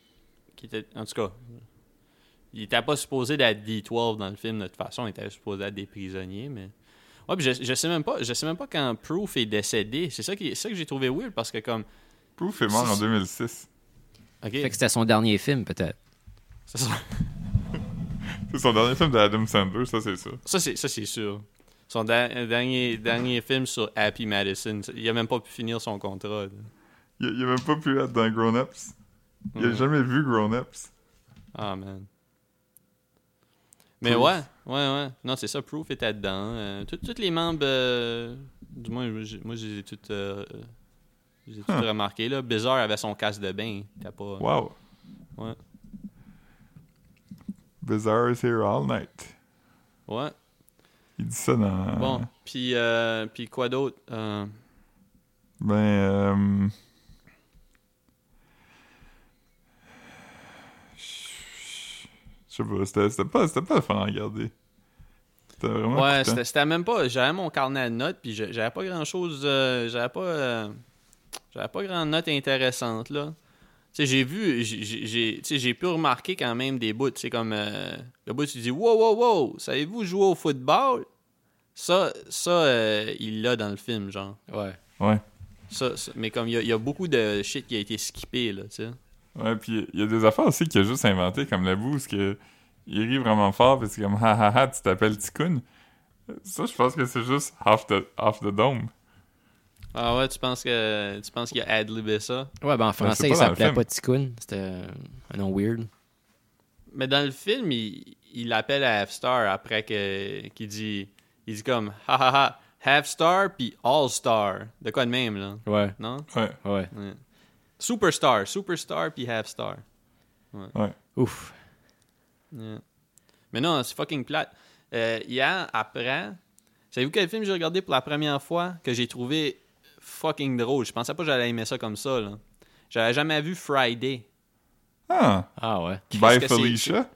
qui étaient... En tout cas, il était pas supposé d'être D12 dans le film de toute façon, il était supposé être des prisonniers, mais... Ouais, puis je, je sais même pas, je sais même pas quand Proof est décédé. C'est ça, qui, c'est ça que j'ai trouvé weird parce que comme... Proof est mort en C'est- 2006. Ok, Fait que c'était son dernier film, peut-être. c'est ça. C'est son dernier film d'Adam Sandler, ça c'est ça. Ça, c'est, ça, c'est sûr. Son da- dernier, dernier film sur Happy Madison, il a même pas pu finir son contrat. là. Il, il a même pas pu être dans Grown Ups. Il a Ouais. jamais vu Grown Ups. Ah, man. Mais Proof. ouais, ouais, ouais. Non, c'est ça, Proof était dedans. Euh, tous les membres, euh, du moins, moi, je les ai tous, euh, je les ai tous Huh. remarqués. Là. Bizarre avait son casque de bain. T'as pas... Wow. Ouais. Bizarre is here all night. Ouais. Il dit ça dans. Bon, puis, euh, puis quoi d'autre? Euh, Ben. Je sais pas, c'était c'était pas, c'était pas le fun à regarder. C'était vraiment. Ouais, c'était c'était même pas. J'avais mon carnet de notes, puis j'avais pas grand chose. j'avais pas. euh, j'avais pas grand notes intéressantes, là. Tu sais, j'ai vu. j'ai- tu pu remarquer quand même des bouts. C'est comme. euh, le bout, tu dis Wow, wow, wow, savez-vous jouer au football? Ça, ça euh, il l'a dans le film, genre. Ouais. Ouais. Ça, ça- mais comme il y, a- il y a beaucoup de shit qui a été skippé, là, tu sais. Ouais, puis il y a des affaires aussi qu'il a juste inventé, comme la boue, parce que il rit vraiment fort, parce que comme ha ha ha, tu t'appelles Tikkun. Ça, je pense que c'est juste half the, half the dome. Ah ouais, tu penses que tu penses qu'il a ad-libé ça? Ouais, ben en c'est français, il s'appelait pas Tikkun. C'était un nom weird. Mais dans le film, il, il l'appelle à Half Star après que qu'il dit il dit comme ha ha ha Half Star puis All Star. De quoi de même là, Ouais. non? Ouais, Ouais. Ouais. Superstar, Superstar puis Half Star. ouais. Ouf. Yeah. Mais non, c'est fucking plate. Euh, hier, après, savez-vous quel film j'ai regardé pour la première fois que j'ai trouvé fucking drôle? Je pensais pas que j'allais aimer ça comme ça, là. J'avais jamais vu Friday. Ah, Ah ouais. c'est- Felicia?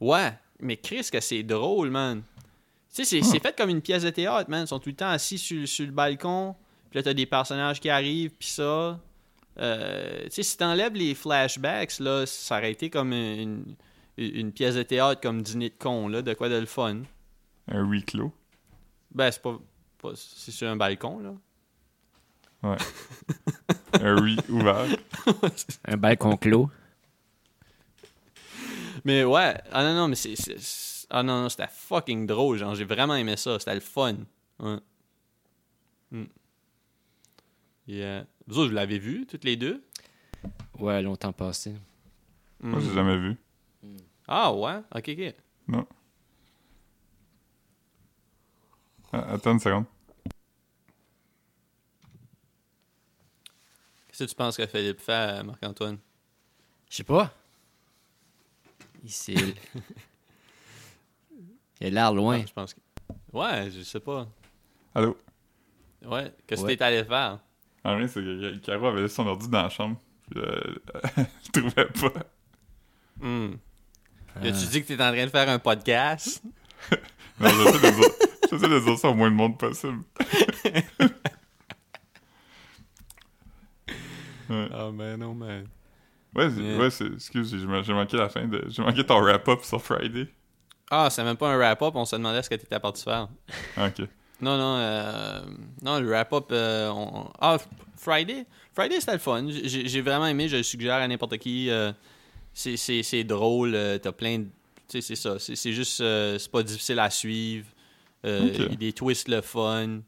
Ouais, mais Chris, que c'est drôle, man. Tu sais, c'est c'est fait comme une pièce de théâtre, man. Ils sont tout le temps assis sur, sur le balcon. Puis là, t'as des personnages qui arrivent, puis ça. Euh, tu sais, si t'enlèves les flashbacks, là, ça aurait été comme une, une pièce de théâtre comme dîner de con, là, de quoi de le fun. Un huis clos. Ben, c'est pas. pas- c'est sur un balcon, là. Ouais. un huis ouvert. Un balcon clos. Mais ouais, ah non, non, mais c'est. Ah non, non, c'était fucking drôle, genre, j'ai vraiment aimé ça, c'était le fun. Ouais. Mm. Yeah. Vous autres, vous l'avez vu, toutes les deux? Ouais, longtemps passé. Moi, Mm. j'ai jamais vu. Ah ouais? Ok, ok. Ah, attends une seconde. Qu'est-ce que tu penses que Philippe fait, Marc-Antoine? Je sais pas. Il s'est. il a l'air loin. Ah, je pense que. Ouais, je sais pas. Allô? Ouais, qu'est-ce que Ouais. t'es allé faire? En vrai, c'est que Caro avait laissé son ordi dans la chambre. Puis, euh, elle le trouvait pas. Hmm. Ah. As-tu dit que t'es en train de faire un podcast? Non, j'essaie de dire- j'essaie de dire ça au moins de monde possible. ouais, Oh man, oh man. ouais, c'est- Yeah. ouais c'est- excuse, j'ai j'ai manqué la fin de. J'ai manqué ton wrap-up sur Friday. Ah, c'est même pas un wrap-up, on se demandait ce que t'étais parti faire. Ah, ok. Non, non, euh, non, le wrap-up. euh, on- Ah, Friday? Friday, c'était le fun. J'ai vraiment aimé, je le suggère à n'importe qui. euh, c'est- drôle. euh, T'as plein de. Tu sais, c'est ça. C'est juste. c'est pas difficile à suivre. Ok. Il y a des twists le fun.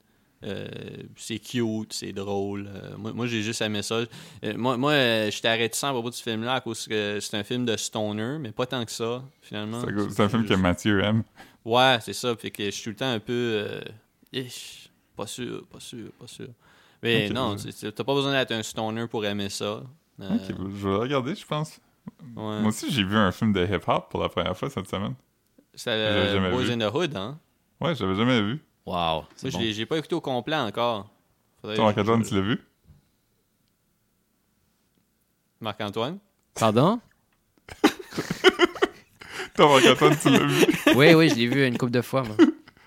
C'est cute, c'est drôle. Moi, moi j'ai juste aimé ça. Moi, moi j'étais réticent à propos de ce film-là à cause que c'est un film de stoner, mais pas tant que ça, finalement. C'est un film que Mathieu aime. Ouais, c'est ça. Fait que je suis tout le temps un peu. Ish, pas sûr, pas sûr, pas sûr. Mais non, t'as pas besoin d'être un stoner pour aimer ça. Euh, Ok, je vais le regarder, je pense. ouais. Moi aussi, j'ai vu un film de hip-hop pour la première fois cette semaine. C'est j'avais euh, jamais Boys vu. in the Hood, hein? Ouais, j'avais jamais vu. Wow. Moi, je l'ai- pas écouté au complet encore. Faudrait- Toi, Marc-Antoine, je- tu l'as vu? Marc-Antoine? Pardon? Toi, Marc-Antoine, tu l'as vu? Oui, oui, je l'ai vu une couple de fois, moi.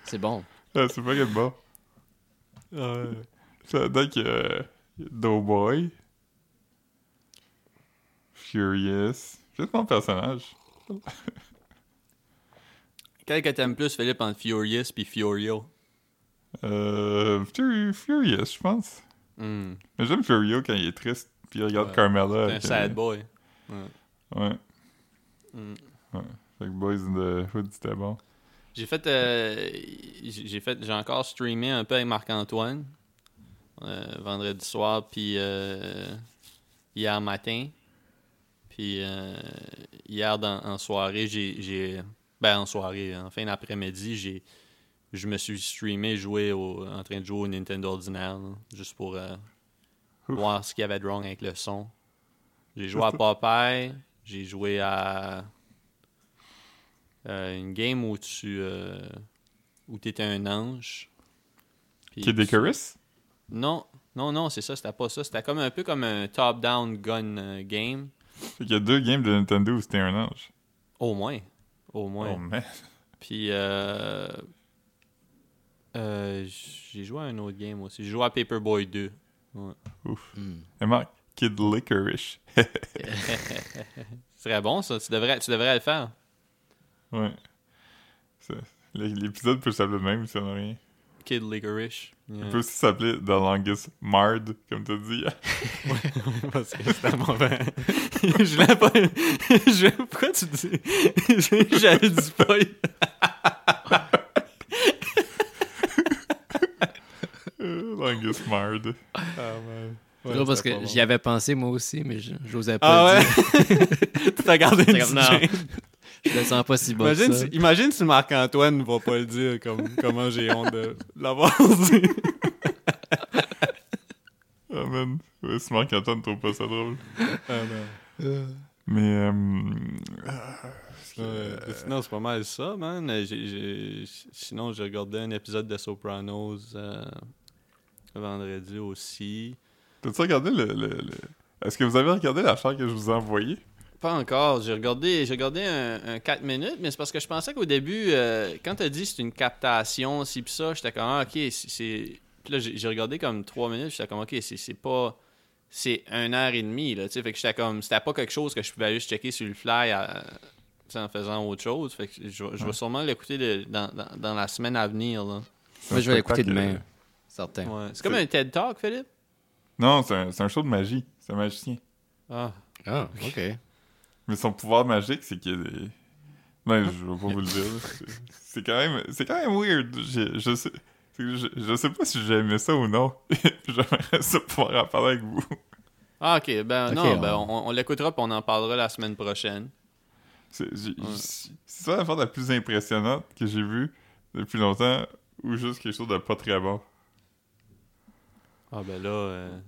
C'est bon. Ah, c'est pas quel bon. Ça donne que euh, Doughboy, Furious, juste mon personnage. Quel que t'aimes plus, Philippe, entre Furious puis Furio? Euh, Furi- Furious, je pense. Hmm, Mais j'aime Furio quand il est triste, puis il regarde Ouais. Carmella. C'est un sad euh, boy. Ouais. Hmm. Fait que Boys in the Hood, c'était bon. J'ai fait, euh, j'ai fait, j'ai encore streamé un peu avec Marc-Antoine euh, vendredi soir, puis euh, hier matin, puis hier dans- en soirée, j'ai, j'ai, ben en soirée, en fin d'après-midi, j'ai, je me suis streamé, joué au, en train de jouer au Nintendo ordinaire, là, juste pour voir ce qu'il y avait de wrong avec le son. J'ai joué à Popeye, j'ai joué à euh, une game où tu euh, où étais un ange. Kid tu- Icarus? Non, non, non, c'est ça, c'était pas ça. C'était comme un peu comme un top-down gun euh, game. Fait qu'il y a deux games de Nintendo où c'était un ange. Au moins. Au moins. Oh man. Puis euh, euh, j'ai joué à un autre game aussi. J'ai joué à Paperboy 2. Ouf. Et Marc, Kid Licorice. C'est très bon ça, tu devrais, tu devrais le faire. Ouais. L'épisode peut s'appeler même, ça n'a rien. Kid Licorice. Il Yeah. peut aussi s'appeler The Longest Mard, comme t'as dit. Parce que c'était mauvais. je l'ai pas. je... Pourquoi tu dis. J'avais dit pas. Euh, Longest Mard. Ah, man. C'est drôle parce que j'y avais pensé moi aussi, mais je- j'osais Ah pas ouais? le dire. tu t'as gardé une Je le sens pas si bon Imagine, que ça. si, imagine si Marc-Antoine ne va pas le dire comme comment j'ai honte de l'avoir dit. Ah man. Ouais, si Marc-Antoine trouve pas ça drôle. Ah, non. Mais, euh... Euh, sinon, c'est pas mal ça, man. Sinon, j'ai regardé un épisode de Sopranos euh, vendredi aussi. T'as-tu regardé le... le, le- Est-ce que vous avez regardé l'affaire que je vous ai envoyée? Pas encore. J'ai regardé, j'ai regardé un, un 4 minutes, mais c'est parce que je pensais qu'au début, euh, quand t'as dit c'est une captation, si pis ça, j'étais comme, ah, ok, c'est- là, j'ai regardé comme 3 minutes, j'étais comme, ok, c'est pas. C'est une heure et demie, là, tu sais. Fait que j'étais comme, c'était pas quelque chose que je pouvais juste checker sur le fly à- sais, en faisant autre chose. Fait que je, vais- sûrement l'écouter dans, dans, dans la semaine à venir, là. Moi, un je vais l'écouter demain. euh, Certain. Ouais. C'est comme un TED Talk, Philippe? Non, c'est un, c'est un show de magie. C'est un magicien. Ah. Ah, ok. Mais son pouvoir magique, c'est qu'il y a des... Non, je vais pas vous le dire. C'est- quand même... C'est quand même weird. Je, je sais... Je, je sais pas si j'ai aimé ça ou non. J'aimerais ça pouvoir en parler avec vous. Ah, ok. Ben non, on- ben, on, on l'écoutera puis on en parlera la semaine prochaine. C'est c'est ça l'affaire la plus impressionnante que j'ai vue depuis longtemps ou juste quelque chose de pas très bon. Ah, ben là. euh,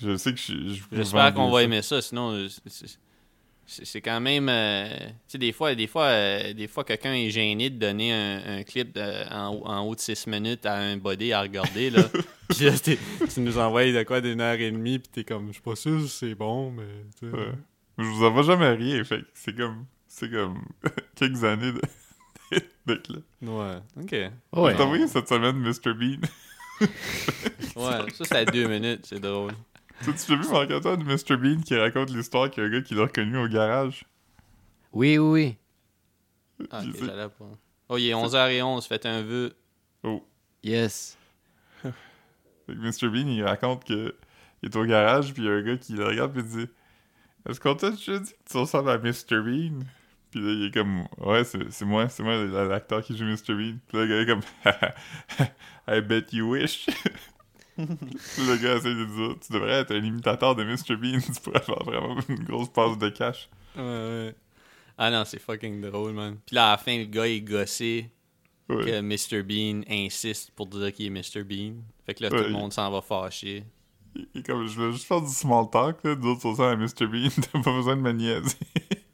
Je sais que je, J'espère qu'on va aimer ça, sinon euh, c'est quand même euh, tu sais des fois des fois euh, des fois quelqu'un est gêné de donner un, un clip de- en, haut- en haut de 6 minutes à un body à regarder là. Puis là t'es- tu nous envoies de quoi d'une heure et demie puis t'es comme je suis pas sûr si c'est bon mais tu sais. Ouais. Je vous envoie jamais rien, fait que c'est comme c'est comme quelques années de, de clips. Ouais. OK. Ouais. Je t'ai envoyé cette semaine Mr. Bean? Ouais, ça c'est à deux minutes, c'est drôle. Tu as vu Marc-Antoine Mr. Bean qui raconte l'histoire qu'il y a un gars qui l'a reconnu au garage? Oui, oui, oui. Ah, ok, j'allais pas. Oh, il est 11h11, faites un vœu. Oh. Yes. Fait que Mr. Bean, il raconte que il est au garage, puis il y a un gars qui le regarde, puis il dit Est-ce qu'on t'a déjà dit que tu ressembles à Mr. Bean? Puis là, il est comme, ouais, c'est c'est moi, c'est moi l'acteur qui joue Mr. Bean. Puis là, le gars est comme, I bet you wish. Le gars essaie de dire, tu devrais être un imitateur de Mr. Bean, tu pourrais faire vraiment une grosse passe de cash. Ouais, ouais. Ah non, c'est fucking drôle, man. Puis là, à la fin, le gars est gossé Ouais. que Mr. Bean insiste pour dire qu'il est Mr. Bean. Fait que là, tout le monde s'en va fâcher. Il comme, je voulais juste faire du small talk, là, d'autres ça à Mr. Bean, t'as pas besoin de me niaiser.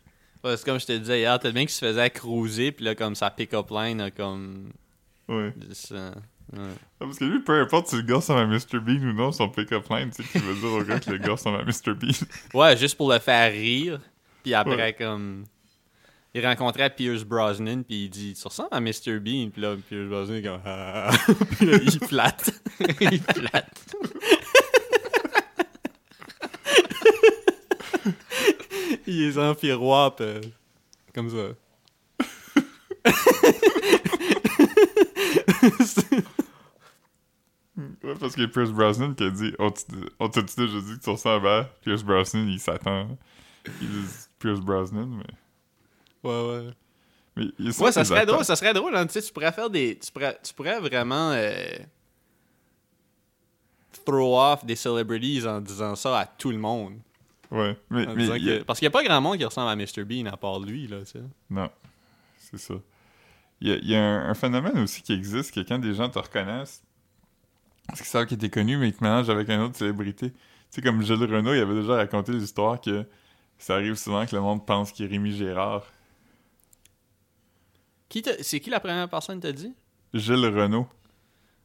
Ouais, c'est comme je te disais hier, t'as bien qu'il se faisait cruiser, puis là, comme sa pick-up line a comme. ouais. juste, euh, ouais. Parce que lui, peu importe si le gars ressemble à Mr. Bean ou non, son pick-up line, tu sais, veut dire au gars que le gars ressemble à Mr. Bean. Ouais, juste pour le faire rire. Puis après, Ouais. comme. Il rencontrait Pierce Brosnan, puis il dit Tu ressembles à Mr. Bean. Puis là, Pierce Brosnan est comme. Ah. puis là, il flatte. il flatte. il est en miroir, pis, comme ça. Parce que Pierce Brosnan qui a dit On t- on t'a-tu déjà dit que tu ressembles à Pierce Brosnan Il s'attend. Il dit Pierce Brosnan, mais. Ouais, ouais. mais Ouais, ça serait drôle, ça serait drôle. hein, tu sais, tu pourrais faire des. Tu pourrais, tu pourrais vraiment. euh, throw off des celebrities en disant ça à tout le monde. Ouais, mais. Y a- Parce qu'il n'y a pas grand monde qui ressemble à Mr. Bean à part lui, là, tu sais. Non, c'est ça. Il y a, il y a un, un phénomène aussi qui existe, que quand des gens te reconnaissent, parce qu'ils savent qu'il était connu, mais ils te mélangent avec une autre célébrité. Tu sais, comme Gilles Renault, il avait déjà raconté l'histoire que ça arrive souvent que le monde pense qu'il est Rémi Gérard. Qui c'est qui la première personne t'a dit? Gilles Renault.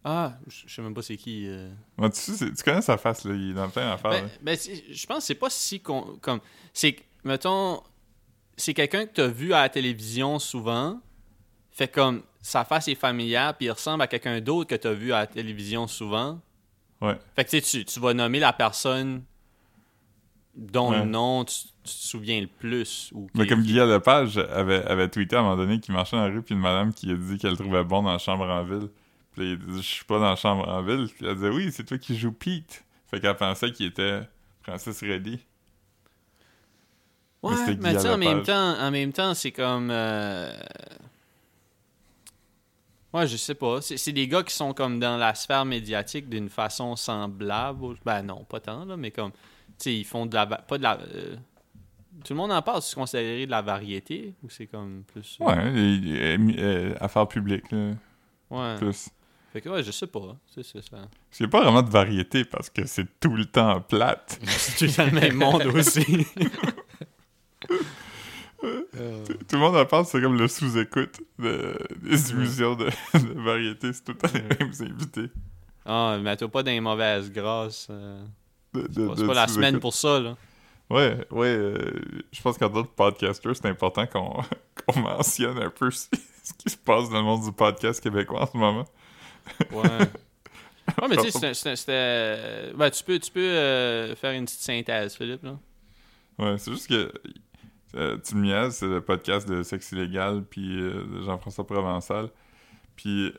Ah, je sais même pas c'est qui. euh. Tu, tu connais sa face, là, il est dans plein d'affaires. Ben, ben, je pense que c'est pas si... con- comme C'est, mettons, c'est quelqu'un que t'as vu à la télévision souvent, fait comme sa face est familière, puis il ressemble à quelqu'un d'autre que t'as vu à la télévision souvent. Ouais. Fait que tu, sais, tu, tu vas nommer la personne dont Ouais. le nom tu, tu te souviens le plus. Ou Mais comme Guillaume Lepage avait, avait tweeté à un moment donné qu'il marchait dans la rue, puis une madame qui a dit qu'elle le trouvait bon dans la chambre en ville. Puis il a dit Je suis pas dans la chambre en ville. Puis elle a dit Oui, c'est toi qui joues Pete. Fait qu'elle pensait qu'il était Francis Reddy. Ouais, mais tu sais, en même temps, en même temps, c'est comme. euh, Ouais, je sais pas. C'est c'est des gars qui sont comme dans la sphère médiatique d'une façon semblable. Ben non, pas tant, là, mais comme. Tu sais, ils font de la. Pas de la. euh, Tout le monde en parle, c'est considéré de la variété ou c'est comme plus. euh, Ouais, et- et- et- affaires publiques, là, Ouais. plus. Fait que ouais, je sais pas. C'est c'est ça. A pas vraiment de variété parce que c'est tout le temps plate. C'est tout le même monde aussi. Tout le monde en parle, c'est comme le sous-écoute de- des émissions de, de variété. C'est tout le temps les mêmes invités. Ah, mais t'as pas dans les mauvaises grâces. euh, C'est pas, la semaine pour ça, là. Ouais, ouais. euh, je pense qu'en d'autres podcasters, c'est important qu'on mentionne un peu ce qui se passe dans le monde du podcast québécois en ce moment. Ouais. Ouais, mais tu sais, c'était. Ben, tu peux, tu peux euh, faire une petite synthèse, Philippe, là. Ouais, c'est juste que euh, Tu me niaises, c'est le podcast de Sexe illégal puis euh, de Jean-François Provençal. Puis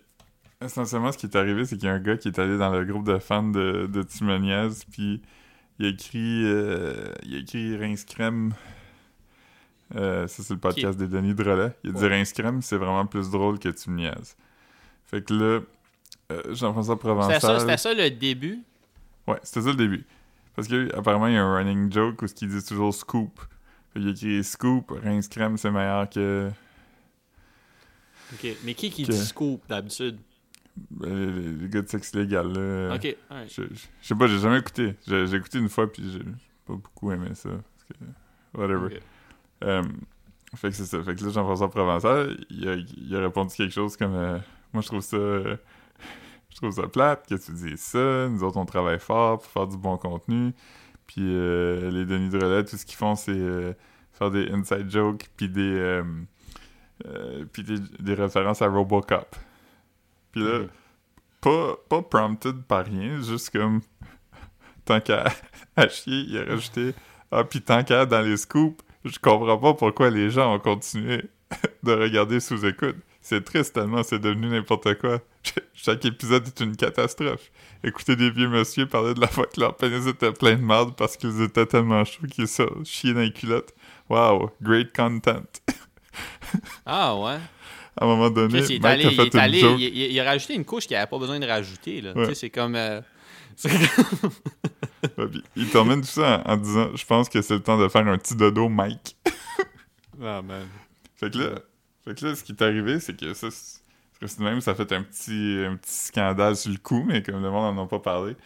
essentiellement, ce qui est arrivé, c'est qu'il y a un gars qui est allé dans le groupe de fans de, de niaises, puis il a écrit, euh, il a écrit Rince Crème. Euh, ça, c'est le podcast des Denis Drolet. Il a dit Ouais. Rince Crème, c'est vraiment plus drôle que Tu me. Fait que là, euh, Jean-François C'était Provençal. ça, c'était ça le début? Ouais, c'était ça le début. Parce que apparemment il y a un running joke où ce qu'ils disent toujours scoop. Qu'il a écrit scoop, rince crème c'est meilleur que Ok. Mais qui qui dit scoop d'habitude? Ben, les, gars de sexe légal là. Ok, alright. Je, je- je sais pas, j'ai jamais écouté. J'ai j'ai écouté une fois puis j'ai pas beaucoup aimé ça. Parce que, whatever. Euh, fait que c'est ça. Fait que là, Jean-François Provençal, il a, il a répondu quelque chose comme euh, Moi, je trouve ça. euh, je trouve ça plate que tu dises ça. Nous autres, on travaille fort pour faire du bon contenu. Puis euh, les Denis de relais, tout ce qu'ils font, c'est euh, faire des inside jokes puis des. euh, puis des, des références à Robocop. Puis là, pas, pas prompted par rien, juste comme. tant qu'à à chier, il a rajouté Ah, puis tant qu'à dans les scoops, je comprends pas pourquoi les gens ont continué de regarder sous écoute. C'est triste tellement, c'est devenu n'importe quoi. Chaque épisode est une catastrophe. Écouter des vieux monsieur parler de la fois que leur pénis était plein de merde parce qu'ils étaient tellement chauds qu'ils se chiaient dans les culottes. Wow, great content. Ah ouais. À un moment donné, Chris, il est Mike allé, a il, fait est une allé- joke. il- il- il a rajouté une couche qu'il avait pas besoin de rajouter. Là. Ouais. C'est comme. euh, il termine tout ça en, en disant Je pense que c'est le temps de faire un petit dodo, Mike. Ah, man. Fait que là, fait que là ce qui est arrivé, c'est que ça, parce que même ça fait un petit, un petit scandale sur le coup, mais comme le monde n'en a pas parlé.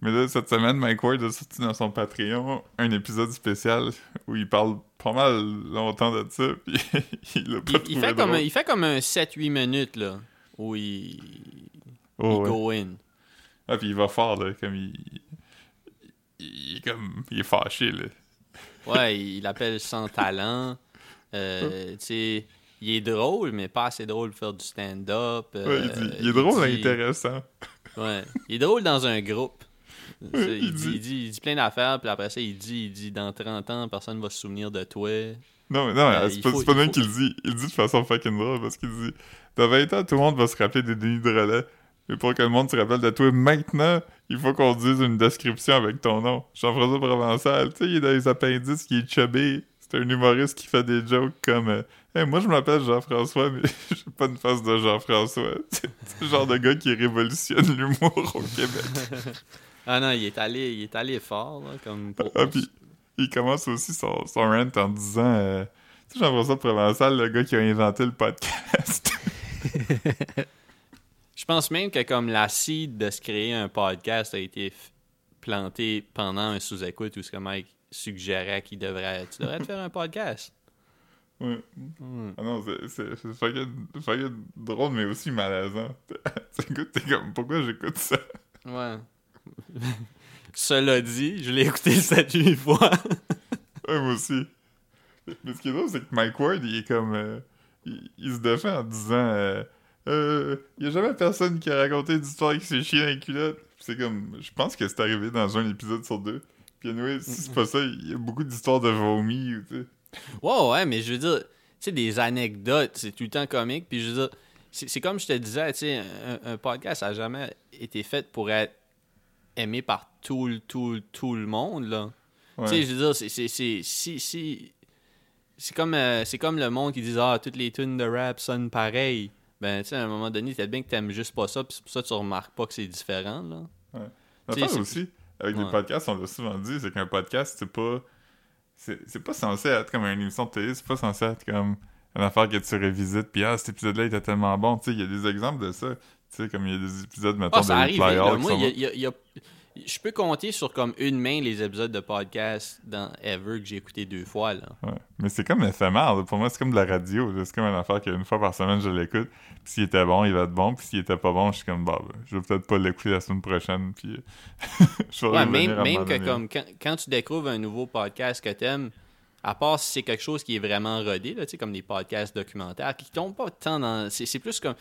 Mais là, cette semaine, Mike Ward a sorti dans son Patreon un épisode spécial où il parle pas mal longtemps de ça, puis il pas Il, fait comme, drôle. il fait comme un 7-8 minutes là, où il, Oh, il ouais. go in. Ah, puis il va fort, là, comme il... Il est comme... Il est fâché, là. Ouais, il appelle sans talent. Euh, tu sais, il est drôle, mais pas assez drôle pour faire du stand-up. Ouais, Euh, il, il est drôle, dit- intéressant. Ouais. Il est drôle dans un groupe. Il il, dit, dit- il, dit, il dit plein d'affaires, puis après ça, il dit, il dit dans 30 ans, personne va se souvenir de toi. Non, mais non, Euh, c'est il pas, pas il même qu'il le dit. Il dit de façon fucking drôle parce qu'il dit Dans 20 ans, tout le monde va se rappeler des Denis de relais. Mais pour que le monde se rappelle de toi maintenant, il faut qu'on dise une description avec ton nom. Jean-François Provençal, tu sais, il est dans les appendices, il est chubby. C'est un humoriste qui fait des jokes comme euh, Hey, Moi, je m'appelle Jean-François, mais j'ai pas une face de Jean-François. C'est le genre de gars qui révolutionne l'humour au Québec. Ah non, il est allé, il est allé fort, là, comme pour... Ah, puis il commence aussi son, son rant en disant euh, Tu sais, Jean-François Provençal, le gars qui a inventé le podcast. Je pense même que comme la seed de se créer un podcast a été plantée pendant un sous-écoute où ce que Mike suggérait qu'il devrait... Tu devrais te faire un podcast. Ouais. Ah non, c'est- c'est c'est fucking, drôle, mais aussi malaisant. T'écoutes, t'es comme, pourquoi j'écoute ça? Ouais. Cela dit, je l'ai écouté 7-8 fois. Ouais, moi aussi. Mais ce qui est drôle, c'est que Mike Ward, il est comme. euh, il, il se défend en disant. Euh, euh, il y a jamais personne qui a raconté d'histoire qui s'est chié dans les culottes. C'est comme. Je pense que c'est arrivé dans un épisode sur deux. Puis anyway, si c'est pas ça, il y a beaucoup d'histoires de vomi, ou tu sais. Ouais, ouais, mais je veux dire, tu sais, des anecdotes, c'est tout le temps comique. Puis je veux dire, c'est c'est comme je te disais, tu sais, un, un podcast a jamais été fait pour être aimé par tout, le- tout, tout le monde, là. Ouais. Tu sais, je veux dire, c'est- c'est c'est- si, si, c'est comme, euh, c'est comme le monde qui dit Ah, toutes les tunes de rap sonnent pareil. Ben, tu sais, à un moment donné, peut-être bien que t'aimes juste pas ça, puis c'est pour ça que tu remarques pas que c'est différent, là. Sais, aussi, avec Ouais. les podcasts, on l'a souvent dit, c'est qu'un podcast, c'est pas. C'est pas censé être comme une émission de télé, c'est pas censé être comme une affaire que tu révisites, puis ah, cet épisode-là était tellement bon. Tu sais, il y a des exemples de ça. Tu sais, comme il y a des épisodes, mettons, Ah, ça de arrive. Qui Moi, y y il y a- je peux compter sur comme une main les épisodes de podcast dans Ever que j'ai écouté deux fois, là. Ouais. Mais c'est comme éphémère, là. pour moi, c'est comme de la radio. C'est comme une affaire qu'une fois par semaine, je l'écoute. Puis s'il était bon, il va être bon. Puis s'il était pas bon, je suis comme, bah, ben, je vais peut-être pas l'écouter la semaine prochaine. Puis je vais Ouais, même, même que comme quand, quand tu découvres un nouveau podcast que t'aimes, à part si c'est quelque chose qui est vraiment rodé, là, tu sais, comme des podcasts documentaires, qui tombent pas tant dans. C'est c'est plus comme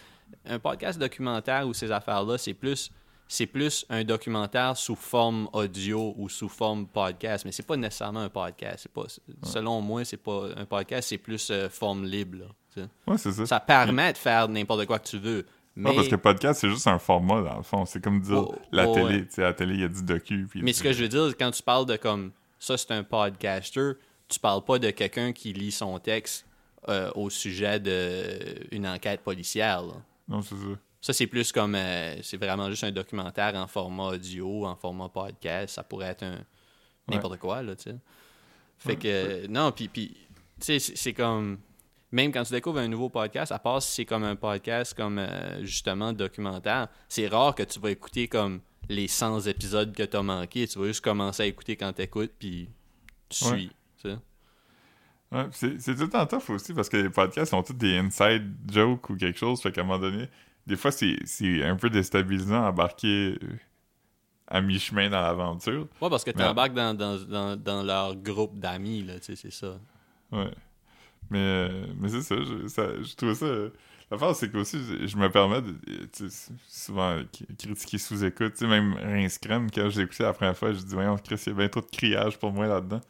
un podcast documentaire ou ces affaires-là, c'est plus. C'est plus un documentaire sous forme audio ou sous forme podcast, mais c'est pas nécessairement un podcast. C'est pas, Selon moi, c'est pas un podcast, c'est plus euh, forme libre. là. Ouais, c'est ça. Ça permet de faire n'importe quoi que tu veux. Mais, Ouais, parce que podcast, c'est juste un format, dans le fond. C'est comme dire Oh, la oh, télé. ouais. La télé, il y a du docu. Puis mais ce que je veux dire, quand tu parles de comme ça, c'est un podcaster, tu parles pas de quelqu'un qui lit son texte euh, au sujet d'une enquête policière. là. Non, c'est ça. Ça, c'est plus comme. euh, c'est vraiment juste un documentaire en format audio, en format podcast. Ça pourrait être un. N'importe quoi, là, tu sais. Fait Ouais, que. non, puis. puis tu sais, c'est comme. Même quand tu découvres un nouveau podcast, à part si c'est comme un podcast comme euh, justement documentaire, c'est rare que tu vas écouter comme les 100 épisodes que tu as manqué. Tu vas juste commencer à écouter quand tu écoutes, puis tu suis. tu sais. Ouais, pis c'est tout le temps tough aussi parce que les podcasts sont tous des inside jokes ou quelque chose. Fait qu'à un moment donné, des fois, c'est un peu déstabilisant d'embarquer euh, à mi-chemin dans l'aventure. Ouais, parce que tu embarques dans, dans, dans, dans leur groupe d'amis, là, tu sais, c'est ça. Ouais. Mais, euh, mais c'est ça, je, ça, je trouve ça. euh, L'affaire, c'est que aussi, je, je me permets de souvent critiquer sous-écoute. Tu sais, même Rince Crème, quand je l'ai écouté la première fois, je dis, voyons, Chris, il y a bien trop de criage pour moi là-dedans.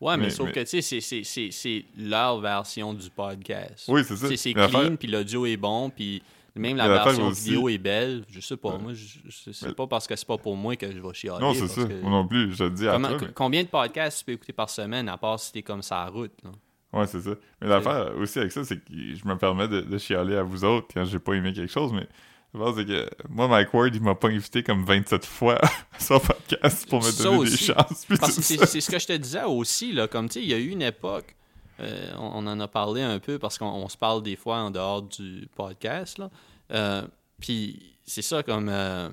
Ouais, mais, Mais- sauf mais- que, tu sais, c'est- leur version du podcast. Oui, c'est ça. C'est clean, puis l'audio est bon, puis... Même la version aussi- vidéo est belle. Je sais pas. Ouais. Moi, je- je- c'est Mais- pas parce que c'est pas pour moi que je vais chialer. Non, c'est ça. que- Moi non plus, je te le dis à Comment- toi. mais- Combien de podcasts tu peux écouter par semaine, à part si t'es comme ça à route? là? Ouais, c'est ça. Mais l'affaire aussi avec ça, c'est que je me permets de, de chialer à vous autres quand j'ai pas aimé quelque chose, mais l'affaire, c'est que moi, Mike Ward, il m'a pas invité comme 27 fois à son podcast pour me Ça donner des aussi. chances. C'est ça. c'est ce que je te disais aussi, là, comme tu sais, il y a eu une époque, euh, on, en a parlé un peu parce qu'on on se parle des fois en dehors du podcast, là. Euh, Puis c'est ça comme. euh,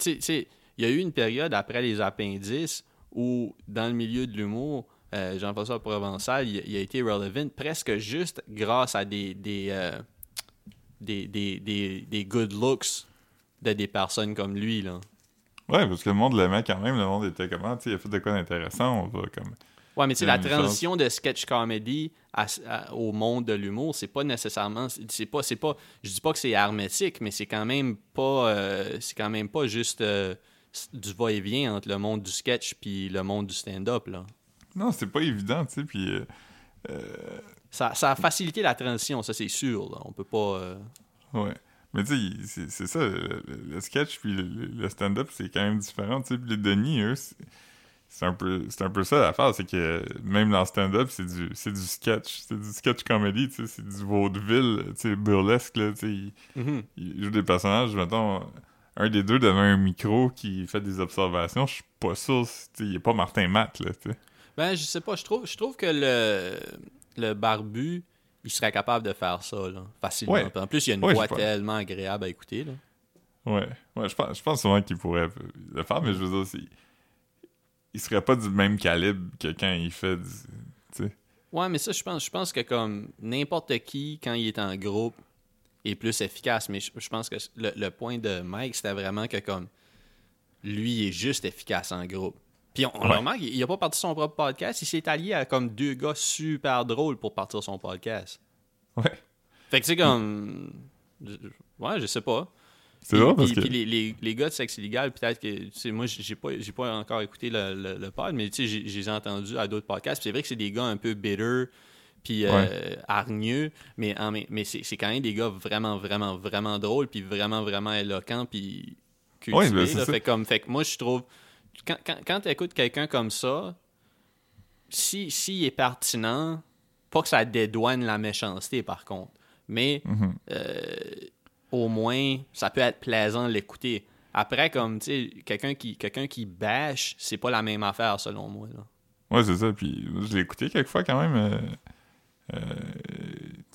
tu sais- il y a eu une période après les appendices où, dans le milieu de l'humour, euh, Jean-François Provençal, il, a été relevant presque juste grâce à des, des, des, des, des, good looks de des personnes comme lui, là. Ouais, parce que le monde l'aimait quand même. Le monde était comment, sais, il a fait de quoi d'intéressant. On va comme. Ouais, mais a la transition de sketch comedy à- à- au monde de l'humour, c'est pas nécessairement. C'est pas, c'est pas. Je dis pas que c'est hermétique, mais c'est quand même pas. euh, c'est quand même pas juste euh, du va-et-vient entre le monde du sketch puis le monde du stand-up, là. Non, c'est pas évident, tu sais. Puis. euh, Ça, ça a facilité la transition, ça c'est sûr. là. On peut pas. Ouais. Mais tu sais, c'est c'est ça, le, le sketch puis le, le stand-up, c'est quand même différent. Tu sais, puis les Denis, eux, c'est un peu c'est un peu ça l'affaire, c'est que même dans le stand-up, c'est du c'est du sketch, c'est du sketch comedy, tu sais, c'est du vaudeville, tu sais, burlesque là, tu sais, il, mhm. il joue des personnages, mettons un des deux devant un micro qui fait des observations, je suis pas sûr, tu sais, il est pas Martin Matt là, tu sais. Ben, je sais pas. Je trouve, je trouve que le, le barbu, il serait capable de faire ça, là, facilement. Ouais. En plus, il y a une Ouais, voix tellement agréable à écouter, là. Ouais, ouais, je pense, je pense souvent qu'il pourrait le faire, mais je veux dire, il serait pas du même calibre que quand il fait du. Ouais, mais ça, je pense, je pense que comme n'importe qui, quand il est en groupe, est plus efficace. Mais je, je pense que le, le point de Mike, c'était vraiment que comme lui, il est juste efficace en groupe. Puis on, on Ouais. remarque, il n'a pas parti son propre podcast. Il s'est allié à comme deux gars super drôles pour partir son podcast. Ouais. Fait que c'est comme. Ouais, je sais pas. C'est Puis- drôle parce puis- que. puis les, les, les gars de sexe illégal, peut-être que, tu sais, moi, j'ai pas, j'ai pas encore écouté le, le, le pod, mais tu sais, j'ai- entendu à d'autres podcasts. C'est vrai que c'est des gars un peu bitter, puis euh, hargneux, mais, en- mais, mais c'est quand même des gars vraiment, vraiment, vraiment drôles, puis vraiment, vraiment éloquents, puis cultivés. Ouais, ben, là. fait, comme, fait que moi, je trouve, quand, quand, quand tu écoutes quelqu'un comme ça, si, s'il est pertinent, pas que ça dédouane la méchanceté, par contre, mais Mhm. euh, au moins, ça peut être plaisant de l'écouter. Après, comme, tu sais, quelqu'un qui, quelqu'un qui bâche, c'est pas la même affaire, selon moi. Là. Ouais, c'est ça. Puis je l'ai écouté quelques fois quand même. Euh, euh,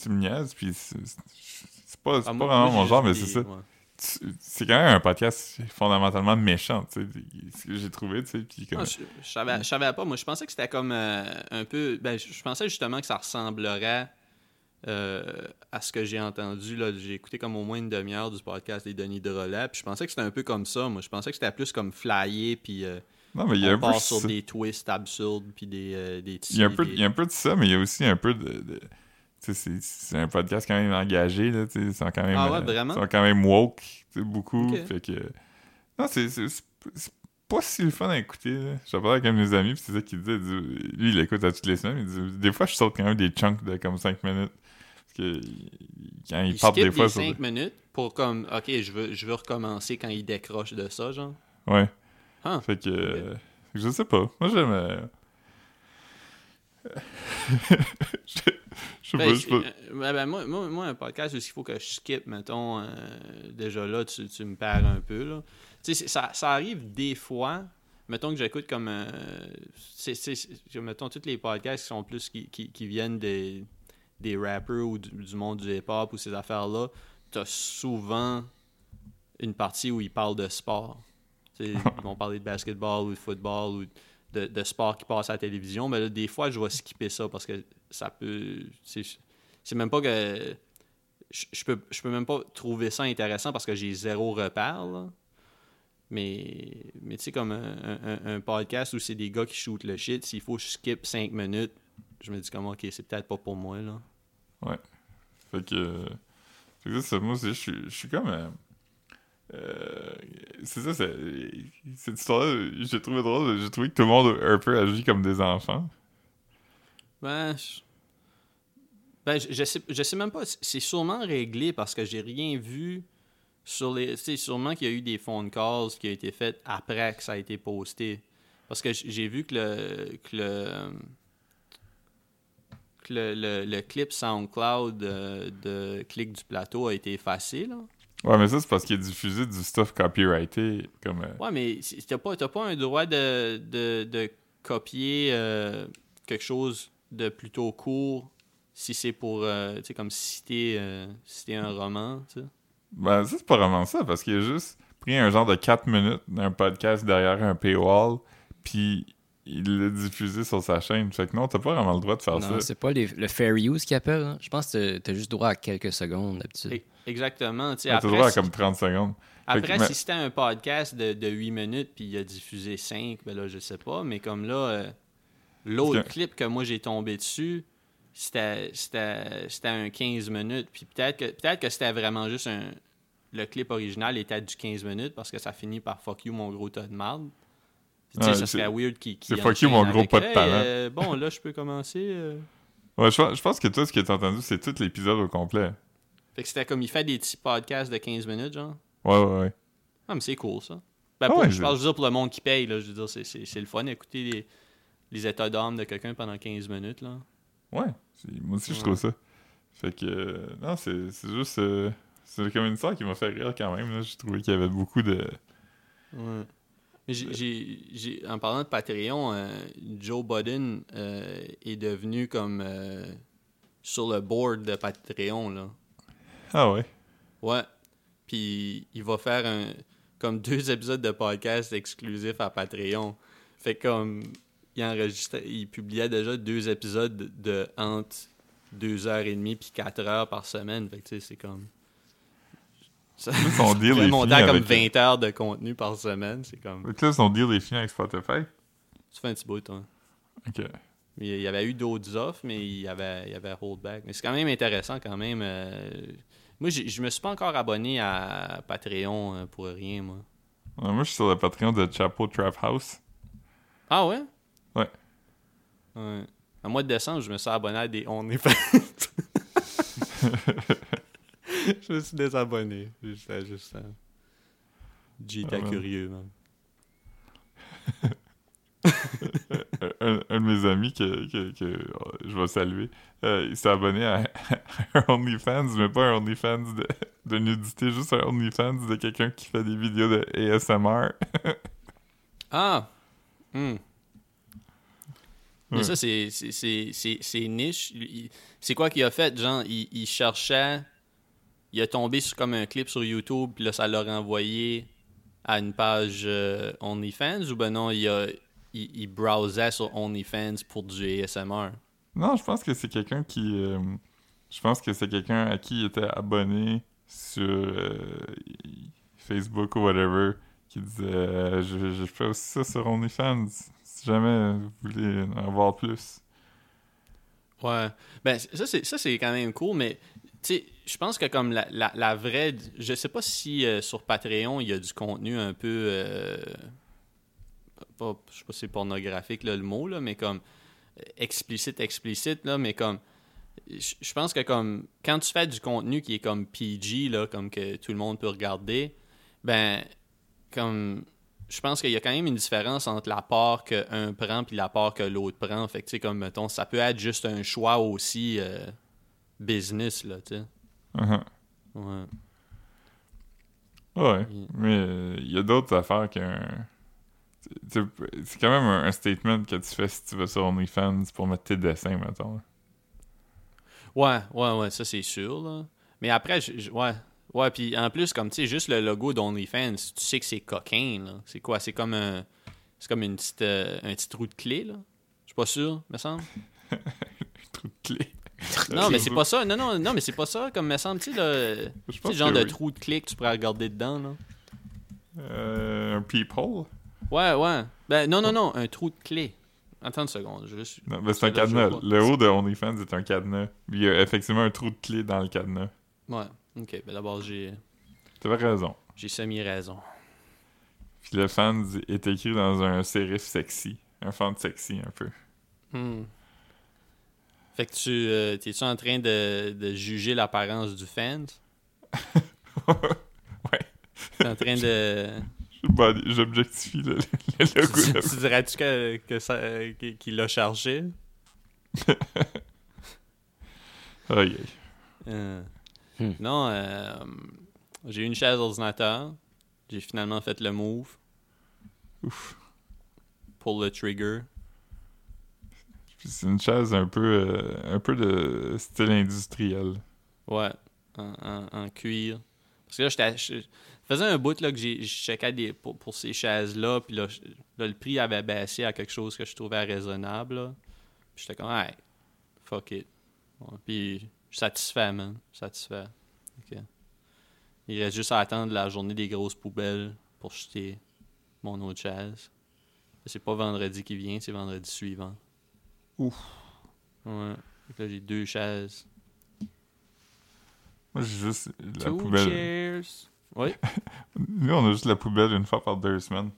tu me niaises, puis c'est pas, Ah, pas moi- vraiment moi, mon genre, mais c'est ça. ouais. C'est quand même un podcast fondamentalement méchant, tu sais, ce que j'ai trouvé, tu sais, puis comme... Je, je savais, je savais pas. Moi, je pensais que c'était comme euh, un peu. Ben, je, je pensais justement que ça ressemblerait euh, à ce que j'ai entendu. là. J'ai écouté comme au moins une demi-heure du podcast des Denis de Relais. Puis je pensais que c'était un peu comme ça. Moi, je pensais que c'était plus comme flyer. Puis euh, non, mais il y a on un peu... sur ça. des twists absurdes. Puis des, euh, des Il y, a un peu, des- il y a un peu de ça, mais il y a aussi un peu de... c'est- un podcast quand même engagé, là, ils sont quand même... Ah ouais, vraiment? Ils sont quand même woke, beaucoup, Ok. fait que... Non, c'est pas si le fun à écouter. J'en parlais avec un de mes amis, puis c'est ça qu'il disait, lui, il l'écoute à toutes les semaines, il dit, des fois, je saute quand même des chunks de comme 5 minutes, parce que quand il, Il part des fois des sur... 5 minutes pour comme, ok, je veux, je veux recommencer quand il décroche de ça, genre. Ouais. Ah. Fait que... euh, je sais pas, moi, j'aime... euh, je je sais Ben, pas, je sais pas... euh, ben, ben, moi, moi, moi, un podcast, il faut que je skip, mettons, déjà là, tu, tu me perds un peu, là. Tu sais, c'est- ça, ça arrive des fois, mettons que j'écoute comme, euh, c'est- mettons, tous les podcasts qui sont plus, qui, qui, qui viennent des, des rappers ou du, du monde du hip-hop ou ces affaires-là, t'as souvent une partie où ils parlent de sport. Ils vont parler de basketball ou de football ou de, de sport qui passe à la télévision, mais là, des fois, je vais skipper ça parce que ça peut. C'est c'est même pas que. Je, je peux, je peux même pas trouver ça intéressant parce que j'ai zéro repère, là. Mais, mais tu sais, comme un, un- un podcast où c'est des gars qui shootent le shit, s'il faut que je skip 5 minutes, je me dis comme, ok, c'est peut-être pas pour moi, là. Fait que. fait que ça, c'est- moi je suis, je suis comme. euh, euh, c'est ça, c'est, cette histoire-là, j'ai trouvé drôle. J'ai trouvé que tout le monde un peu agit comme des enfants. Ben, je- Ben, je, sais, je sais même pas. C'est sûrement réglé parce que j'ai rien vu sur les. Sais, sûrement qu'il y a eu des phone calls qui ont été faits après que ça a été posté. Parce que j'ai vu que le. que le. Que le, le- le clip SoundCloud euh, de Clic du Plateau a été effacé, là. Ouais, mais ça, c'est parce qu'il est diffusé du stuff copyrighté. Comme, euh, Ouais, mais t'as pas, pas un droit de, de, de copier euh, quelque chose de plutôt court si c'est pour, tu sais, comme citer, citer un roman, tu sais? Ben, ça, c'est pas vraiment ça, parce qu'il a juste pris un genre de 4 minutes d'un podcast derrière un paywall, puis il l'a diffusé sur sa chaîne. Fait que non, t'as pas vraiment le droit de faire Non, ça. c'est pas les- le fair use qu'ils appellent. hein. Je pense que t'as- juste droit à quelques secondes d'habitude. E- Exactement. T'as droit à comme 30 secondes. Après, Fait que, mais- si c'était un podcast de, de 8 minutes puis il a diffusé 5, ben là, je sais pas. Mais comme là, euh, l'autre que- clip que moi j'ai tombé dessus, c'était un 15 minutes. Puis peut-être que, peut que c'était vraiment juste un. Le clip original était du 15 minutes parce que ça finit par fuck you, mon gros tas de marde. Tu sais, ça c'est- serait weird qui. c'est fuck you, mon gros pas de talent. bon, là, je peux commencer. euh. Ouais, je, pense- je pense que toi, ce que t'as entendu, c'est tout l'épisode au complet. Fait que c'était comme il fait des petits podcasts de 15 minutes, genre. Ouais, ouais, ouais. Ah, mais c'est cool, ça. Ben, Ah pour- ouais, je parle, je veux dire, pour le monde qui paye, là. Je veux dire, c'est- le fun d'écouter les, les états d'âme de quelqu'un pendant 15 minutes, là. Ouais, moi aussi, je trouve ça. Fait que, euh, non, c'est c'est juste. euh, c'est comme une histoire qui m'a fait rire quand même. là. J'ai trouvé qu'il y avait beaucoup de. Ouais. J'ai- en parlant de Patreon, euh, Joe Budden euh, est devenu comme euh, sur le board de Patreon, là. Ah ouais? Ouais. Puis il va faire un comme deux épisodes de podcast exclusifs à Patreon. Fait comme il enregistrait, il publiait déjà deux épisodes de, entre deux heures et demie puis quatre heures par semaine. Fait que tu sais, c'est comme ça, son deal est fini comme avec- 20 heures de contenu par semaine, c'est comme que là, son deal est fini avec Spotify? tu fais un petit bout toi. Ok. Il y avait eu d'autres offres, mais il y avait, il y avait holdback. Mais c'est quand même intéressant quand même. euh, Moi, je me suis pas encore abonné à Patreon euh, pour rien, moi. Ouais, moi, je suis sur le Patreon de Chapo Trap House. Ah ouais? Ouais. Ouais. En mois de décembre, je me suis abonné à des OnlyFans. je me suis désabonné. Juste, juste, euh, J'étais Ah, man. curieux, man. un, un de mes amis que, que, que, euh, je vais saluer, euh, il s'est abonné à, un OnlyFans, mais pas un OnlyFans de, de nudité, juste un OnlyFans de quelqu'un qui fait des vidéos de ASMR. Ah! Hmm. Mais Ouais. ça, c'est- c'est- c'est c'est- c'est niche. C'est quoi qu'il a fait? Genre, il, il cherchait... Il a tombé sur comme un clip sur YouTube, puis là, ça l'a renvoyé à une page euh, OnlyFans, ou ben non, il, a, il, il browsait sur OnlyFans pour du ASMR? Non, je pense que c'est quelqu'un qui. euh, je pense que c'est quelqu'un à qui il était abonné sur euh, Facebook ou whatever, qui disait je, je fais aussi ça sur OnlyFans. Si jamais vous voulez en voir plus. Ouais. Ben, ça, c'est, ça, c'est quand même cool, mais sais, je pense que comme la, la, vraie. Je sais pas si euh, sur Patreon, il y a du contenu un peu. euh, pas, je sais pas si c'est pornographique là, le mot, là, mais comme euh, explicite, explicite, là, mais comme. Je pense que comme quand tu fais du contenu qui est comme PG, là, comme que tout le monde peut regarder, ben comme je pense qu'il y a quand même une différence entre la part qu'un prend puis la part que l'autre prend. Fait tu sais, comme, mettons, ça peut être juste un choix aussi euh, business, là, tu sais. Uh-huh. Ouais. Ouais, mais euh, il y a d'autres affaires qu'un. C'est quand même un, un statement que tu fais si tu vas sur OnlyFans pour mettre tes dessins, mettons. Ouais, ouais, ouais, ça, c'est sûr, là. Mais après, je- ouais. Ouais, puis en plus, comme, tu sais, juste le logo d'OnlyFans, tu sais que c'est coquin, là. C'est quoi? C'est comme un... C'est comme une petite, euh, un petit trou de clé, là. Je suis pas sûr, me semble. Trou de clé. Non, mais c'est pas ça. Non, non, non, mais c'est pas ça, comme me semble, tu sais, le... Le genre de oui. trou de clé que tu pourrais regarder dedans, là. Euh, un peephole? Ouais, ouais. Ben, non, non, non, un trou de clé. Attends une seconde, je juste... Non, ben c'est un cadenas. Le haut de OnlyFans est un cadenas. Il y a effectivement un trou de clé dans le cadenas. Ouais, ok. Ben d'abord, j'ai T'avais raison. j'ai semi-raison. Puis le fans est écrit dans un sérif sexy. Un font sexy, un peu. Hmm. Fait que tu euh, t'es-tu en train de, de juger l'apparence du fan? ouais. T'es en train de. J'objectifie le, le logo. tu, de- tu dirais-tu que, que ça, qu'il l'a chargé? Aïe, aïe. Euh, Hmm. Non, euh, j'ai eu une chaise ordinateur. J'ai finalement fait le move. Ouf. Pull le trigger. Puis C'est une chaise un peu, euh, un peu de style industriel. Ouais, en, en- cuir. Parce que là, j'étais. je- Ça faisait un bout là, que je checkais des, pour, pour ces chaises-là. Puis là, là, le prix avait baissé à quelque chose que je trouvais raisonnable. là. Puis j'étais comme, hey, fuck it. Ouais, puis je suis satisfait, man. Satisfait. Il reste juste à attendre la journée des grosses poubelles pour jeter mon autre chaise. C'est pas vendredi qui vient, c'est vendredi suivant. Ouf. Ouais. Là, j'ai deux chaises. Moi, j'ai juste la Two poubelle. chairs. Oui. Nous, on a juste la poubelle une fois par deux semaines.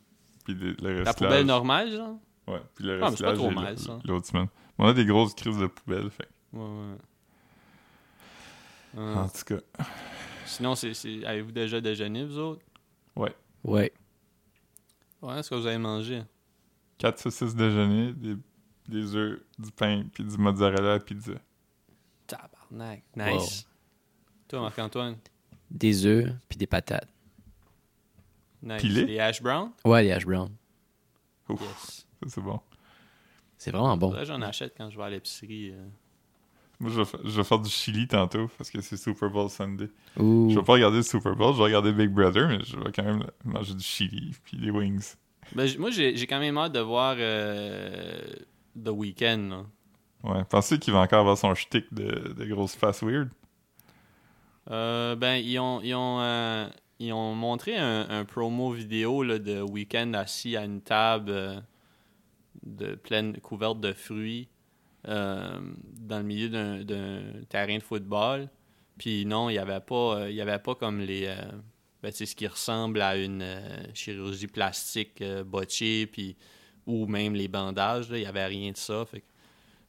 Puis le, La poubelle normale, genre? Ouais, puis le Ah, mais c'est pas recyclage trop est mal, l- ça. l'autre semaine. Mais on a des grosses crises de poubelle, fait. Ouais, ouais. Euh, En tout cas, Sinon, c'est, avez-vous déjà déjeuné, vous autres? Ouais. Ouais, est-ce que vous avez mangé? quatre saucisses déjeuner, des, des œufs, du pain, puis du mozzarella à la pizza. Tabarnak. Nice. Toi, Marc-Antoine? Des œufs puis des patates. Nice. Pilé? Les? Hash brown? Ouais, les hash brown. Ouf, Yes. ça c'est bon. C'est vraiment bon. Que j'en achète quand je vais à l'épicerie. euh. Moi, je vais, je vais faire du chili tantôt parce que c'est Super Bowl Sunday. Ouh. Je vais pas regarder le Super Bowl, je vais regarder Big Brother, mais je vais quand même manger du chili puis des wings. Ben, moi, j'ai, j'ai quand même hâte de voir euh, The Weeknd. là. Ouais, pensez qu'il va encore avoir son shtick de, de grosse face weird? Euh, ben, ils ont, ils ont, euh, ils ont montré un, un promo vidéo là, de Weekend assis à une table euh, de pleine couverte de fruits dans le milieu d'un, terrain de football. Puis non, il n'y avait pas, il y avait pas comme les, ben, sais, ce qui ressemble à une chirurgie plastique botchée, puis ou même les bandages. là, Il n'y avait rien de ça. Fait que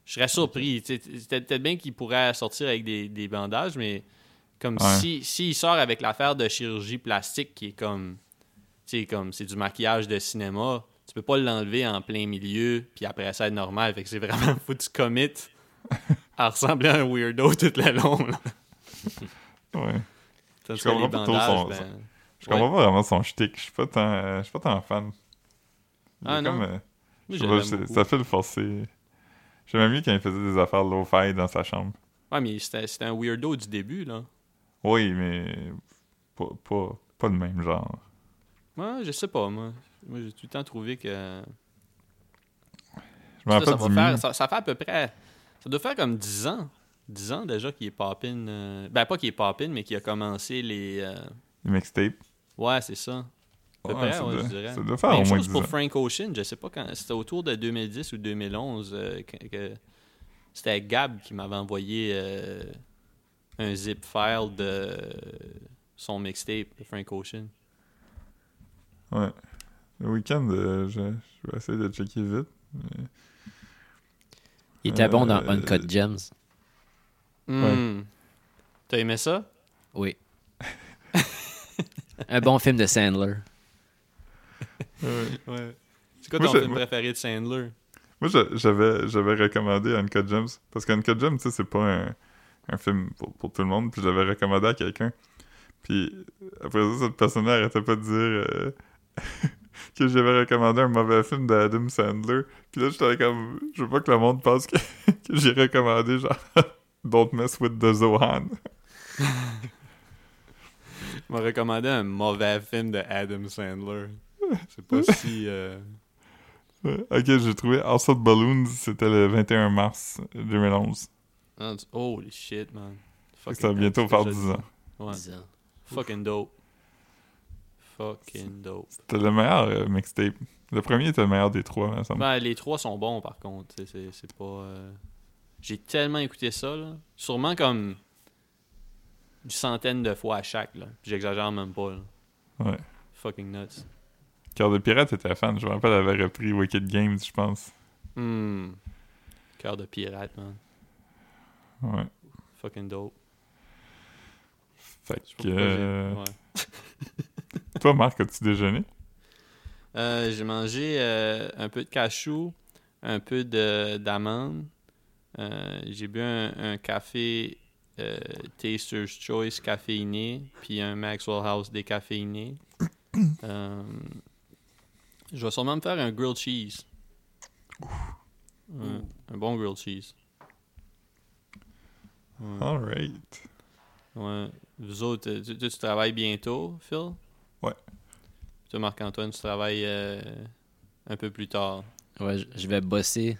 je serais surpris. C'était peut-être bien qu'il pourrait sortir avec des, des bandages, mais comme Ouais. si s'il sort avec l'affaire de chirurgie plastique qui est comme sais comme c'est du maquillage de cinéma, tu peux pas l'enlever en plein milieu puis après ça être normal, fait que c'est vraiment faut que tu commit à ressembler à un weirdo tout le long. Là. Ouais. Tandis Je comprends pas trop bandages, son- ben, Je comprends pas vraiment son shtick. Je suis pas tant, euh, je suis pas tant fan. Ah, non? comme, euh, je je beaucoup. ça fait le forcer. J'aimais mieux quand il faisait des affaires low-fi dans sa chambre. Ouais, mais c'était un weirdo du début là. Oui, mais pas, pas, pas le même genre. Ouais, je sais pas moi. Moi j'ai tout le temps trouvé que Je me Ça, ça, rappelle du faire, ça, ça fait à peu près. Ça doit faire comme 10 ans. 10 ans déjà qu'il est poppin. euh, Ben, pas qu'il est poppin, mais qu'il a commencé les. euh, le mixtape. Ouais, c'est ça. Ouais, près, ça, ouais, doit, je dirais. ça doit faire Même au moins chose 10 pour ans. Frank Ocean, je sais pas quand. C'était autour de 2010 ou 2011 euh, que, que- c'était Gab qui m'avait envoyé euh, un zip file de son mixtape de Frank Ocean. Ouais. Le week-end, euh, je, je vais essayer de checker vite. mais- Il était bon dans Euh, Uncut Gems. Hmm. T'as aimé ça? Oui. Un bon film de Sandler. Ouais. C'est quoi Moi, ton j'ai- film moi- préféré de Sandler? Moi, j'a- j'avais, j'avais recommandé Uncut Gems. Parce qu'Uncut Gems, tu sais, c'est pas un, un film pour, pour tout le monde. Puis je l'avais recommandé à quelqu'un. Puis après ça, cette personne-là arrêtait pas de dire euh, que j'avais recommandé un mauvais film d'Adam Sandler. Puis là, j'étais comme, je veux pas que le monde pense que, que j'ai recommandé genre Don't Mess with the Zohan. m'a recommandé un mauvais film de Adam Sandler. C'est pas si. euh. Ok, j'ai trouvé House of Balloons, c'était le 21 mars 2011. ah, tu- Holy shit, man. Fucking Ça va bientôt faire c'est 10 déjà ans. Ouais. 10 ans. Fucking dope. Fucking dope. C'était le meilleur euh, mixtape. Le premier était le meilleur des trois, ça me Ben, les trois sont bons, par contre. C'est- pas... euh, J'ai tellement écouté ça, là. Sûrement comme... Une centaine de fois à chaque, là. J'exagère même pas, là. Ouais. Fucking nuts. Cœur de pirate était fan. Je me rappelle, elle avait repris Wicked Games, je pense. Hmm. Cœur de pirate, man. Ouais. Fucking dope. Fait que. euh, ouais. Toi, Marc, as-tu déjeuné? Euh, j'ai mangé euh, un peu de cachou, un peu de d'amandes. Euh, j'ai bu un, un café Taster's Choice caféiné, puis un Maxwell House décaféiné. Je vais sûrement me faire un grilled cheese. Ouais, un bon grilled cheese. Ouais. Alright. Ouais. Vous autres, euh, tu, tu- tu travailles bientôt, Phil? Ouais. Toi, Marc-Antoine, tu travailles euh, un peu plus tard. Ouais, je- je vais bosser.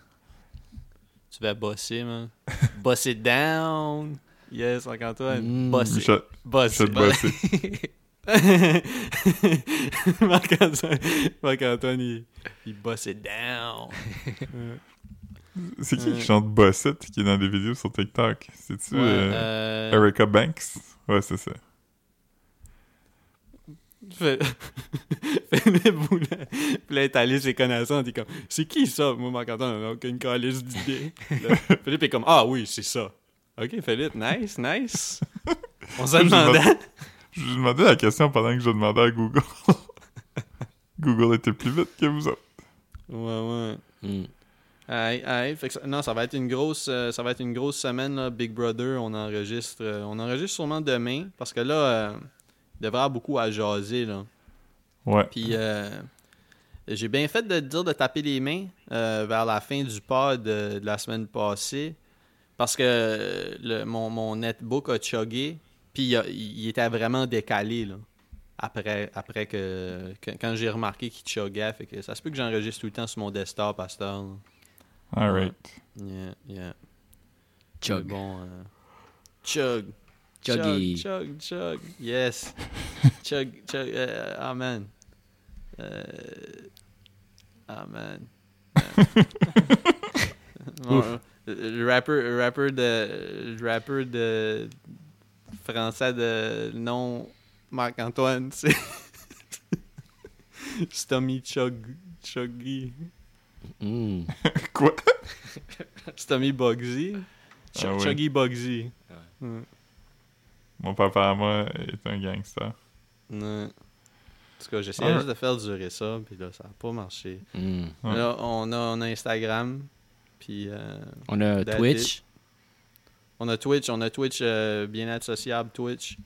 Tu vas bosser, man. Boss it down! Yes, Marc-Antoine. Mm. Boss it. Michel, Boss Michel it. Bossé. Marc-Antoine, il, il boss it down. C'est qui qui chante Bossette qui est dans des vidéos sur TikTok? C'est-tu Ouais, euh, euh, Erica Banks? Ouais, c'est ça. Fait- Philippe voulait, voulait étaler ses connaissances. Il est comme, c'est qui ça? Moi, Marc-Antoine, on n'a aucune calice d'idée. Philippe est comme, ah oui, c'est ça. Ok, Philippe, nice, nice. On se demandait. Je lui demandais la question pendant que je demandais à Google. Google était plus vite que vous autres. Ouais, ouais. Fait que ça- non, ça va être une grosse, euh, ça va être une grosse semaine, là, Big Brother. On enregistre, euh, on enregistre sûrement demain parce que là, euh, il devrait y avoir beaucoup à jaser, là. Ouais. Puis euh, j'ai bien fait de te dire de taper les mains vers la fin du pod de, de la semaine passée parce que le- mon, mon netbook a chuggé puis il, était vraiment décalé là, après, après que, que- quand j'ai remarqué qu'il chuggait. Fait que ça se peut que j'enregistre tout le temps sur mon desktop là. Alright. Yeah, yeah. Chug. Mais Bon, euh, chug. Chuggy. Chug, chug, chug. Yes. chug, chug. euh, amen. Euh, amen. Bon, le rapper, le rapper de, le rapper de français de nom Marc-Antoine, c'est Stommy Chug, Chuggy. Hmm. Quoi? Stommy Bugsy. Ch- Ah. Chuggy Bugsy. Ouais. Mon papa à moi est un gangster. Ouais. En tout cas, j'essayais Ah. juste de faire durer ça, puis là, ça n'a pas marché. Hmm. Ouais. Là, on a, on a Instagram, puis euh, On a Twitch. On a Twitch, on a Twitch, euh, bien-être sociable Twitch,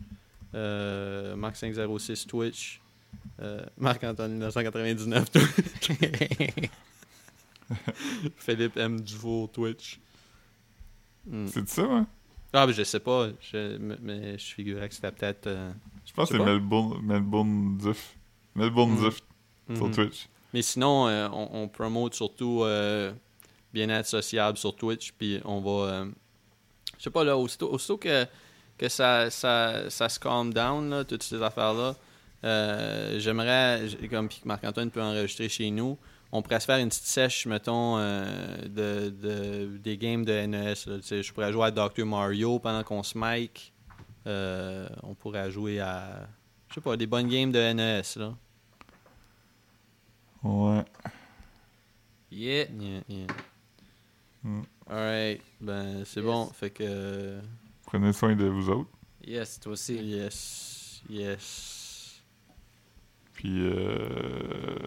euh, Marc506 Twitch, euh, Marc-Antoine 1999 Twitch, Philippe M. Dufour Twitch. Hmm. C'est ça, hein? Ah, mais je sais pas, je, mais- je figurais que c'était peut-être... euh, Je pense que c'est. Melbourne, Melbourne Duf. Melbourne. Duf sur mhm. Twitch. Mais sinon, on, on promote surtout bien-être sociable sur Twitch, puis on va... je sais pas, là, aussitôt, aussitôt que, que ça, ça, ça se calm down, là, toutes ces affaires-là, euh, j'aimerais, comme Marc-Antoine peut enregistrer chez nous, on pourrait se faire une petite sèche, mettons, euh, de, de- des games de NES. là. Je pourrais jouer à Dr. Mario pendant qu'on se mic. Euh, on pourrait jouer à, je sais pas, des bonnes games de NES, là. Ouais. Yeah. Yeah, yeah. Mm. Alright, ben c'est Yes. bon. Fait que. euh, Prenez soin de vous autres. Yes, toi aussi. Yes, yes. Puis, euh...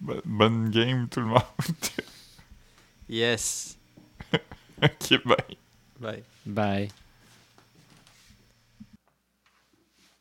bo- bonne game, tout le monde. Yes. ok, bye. Bye. Bye.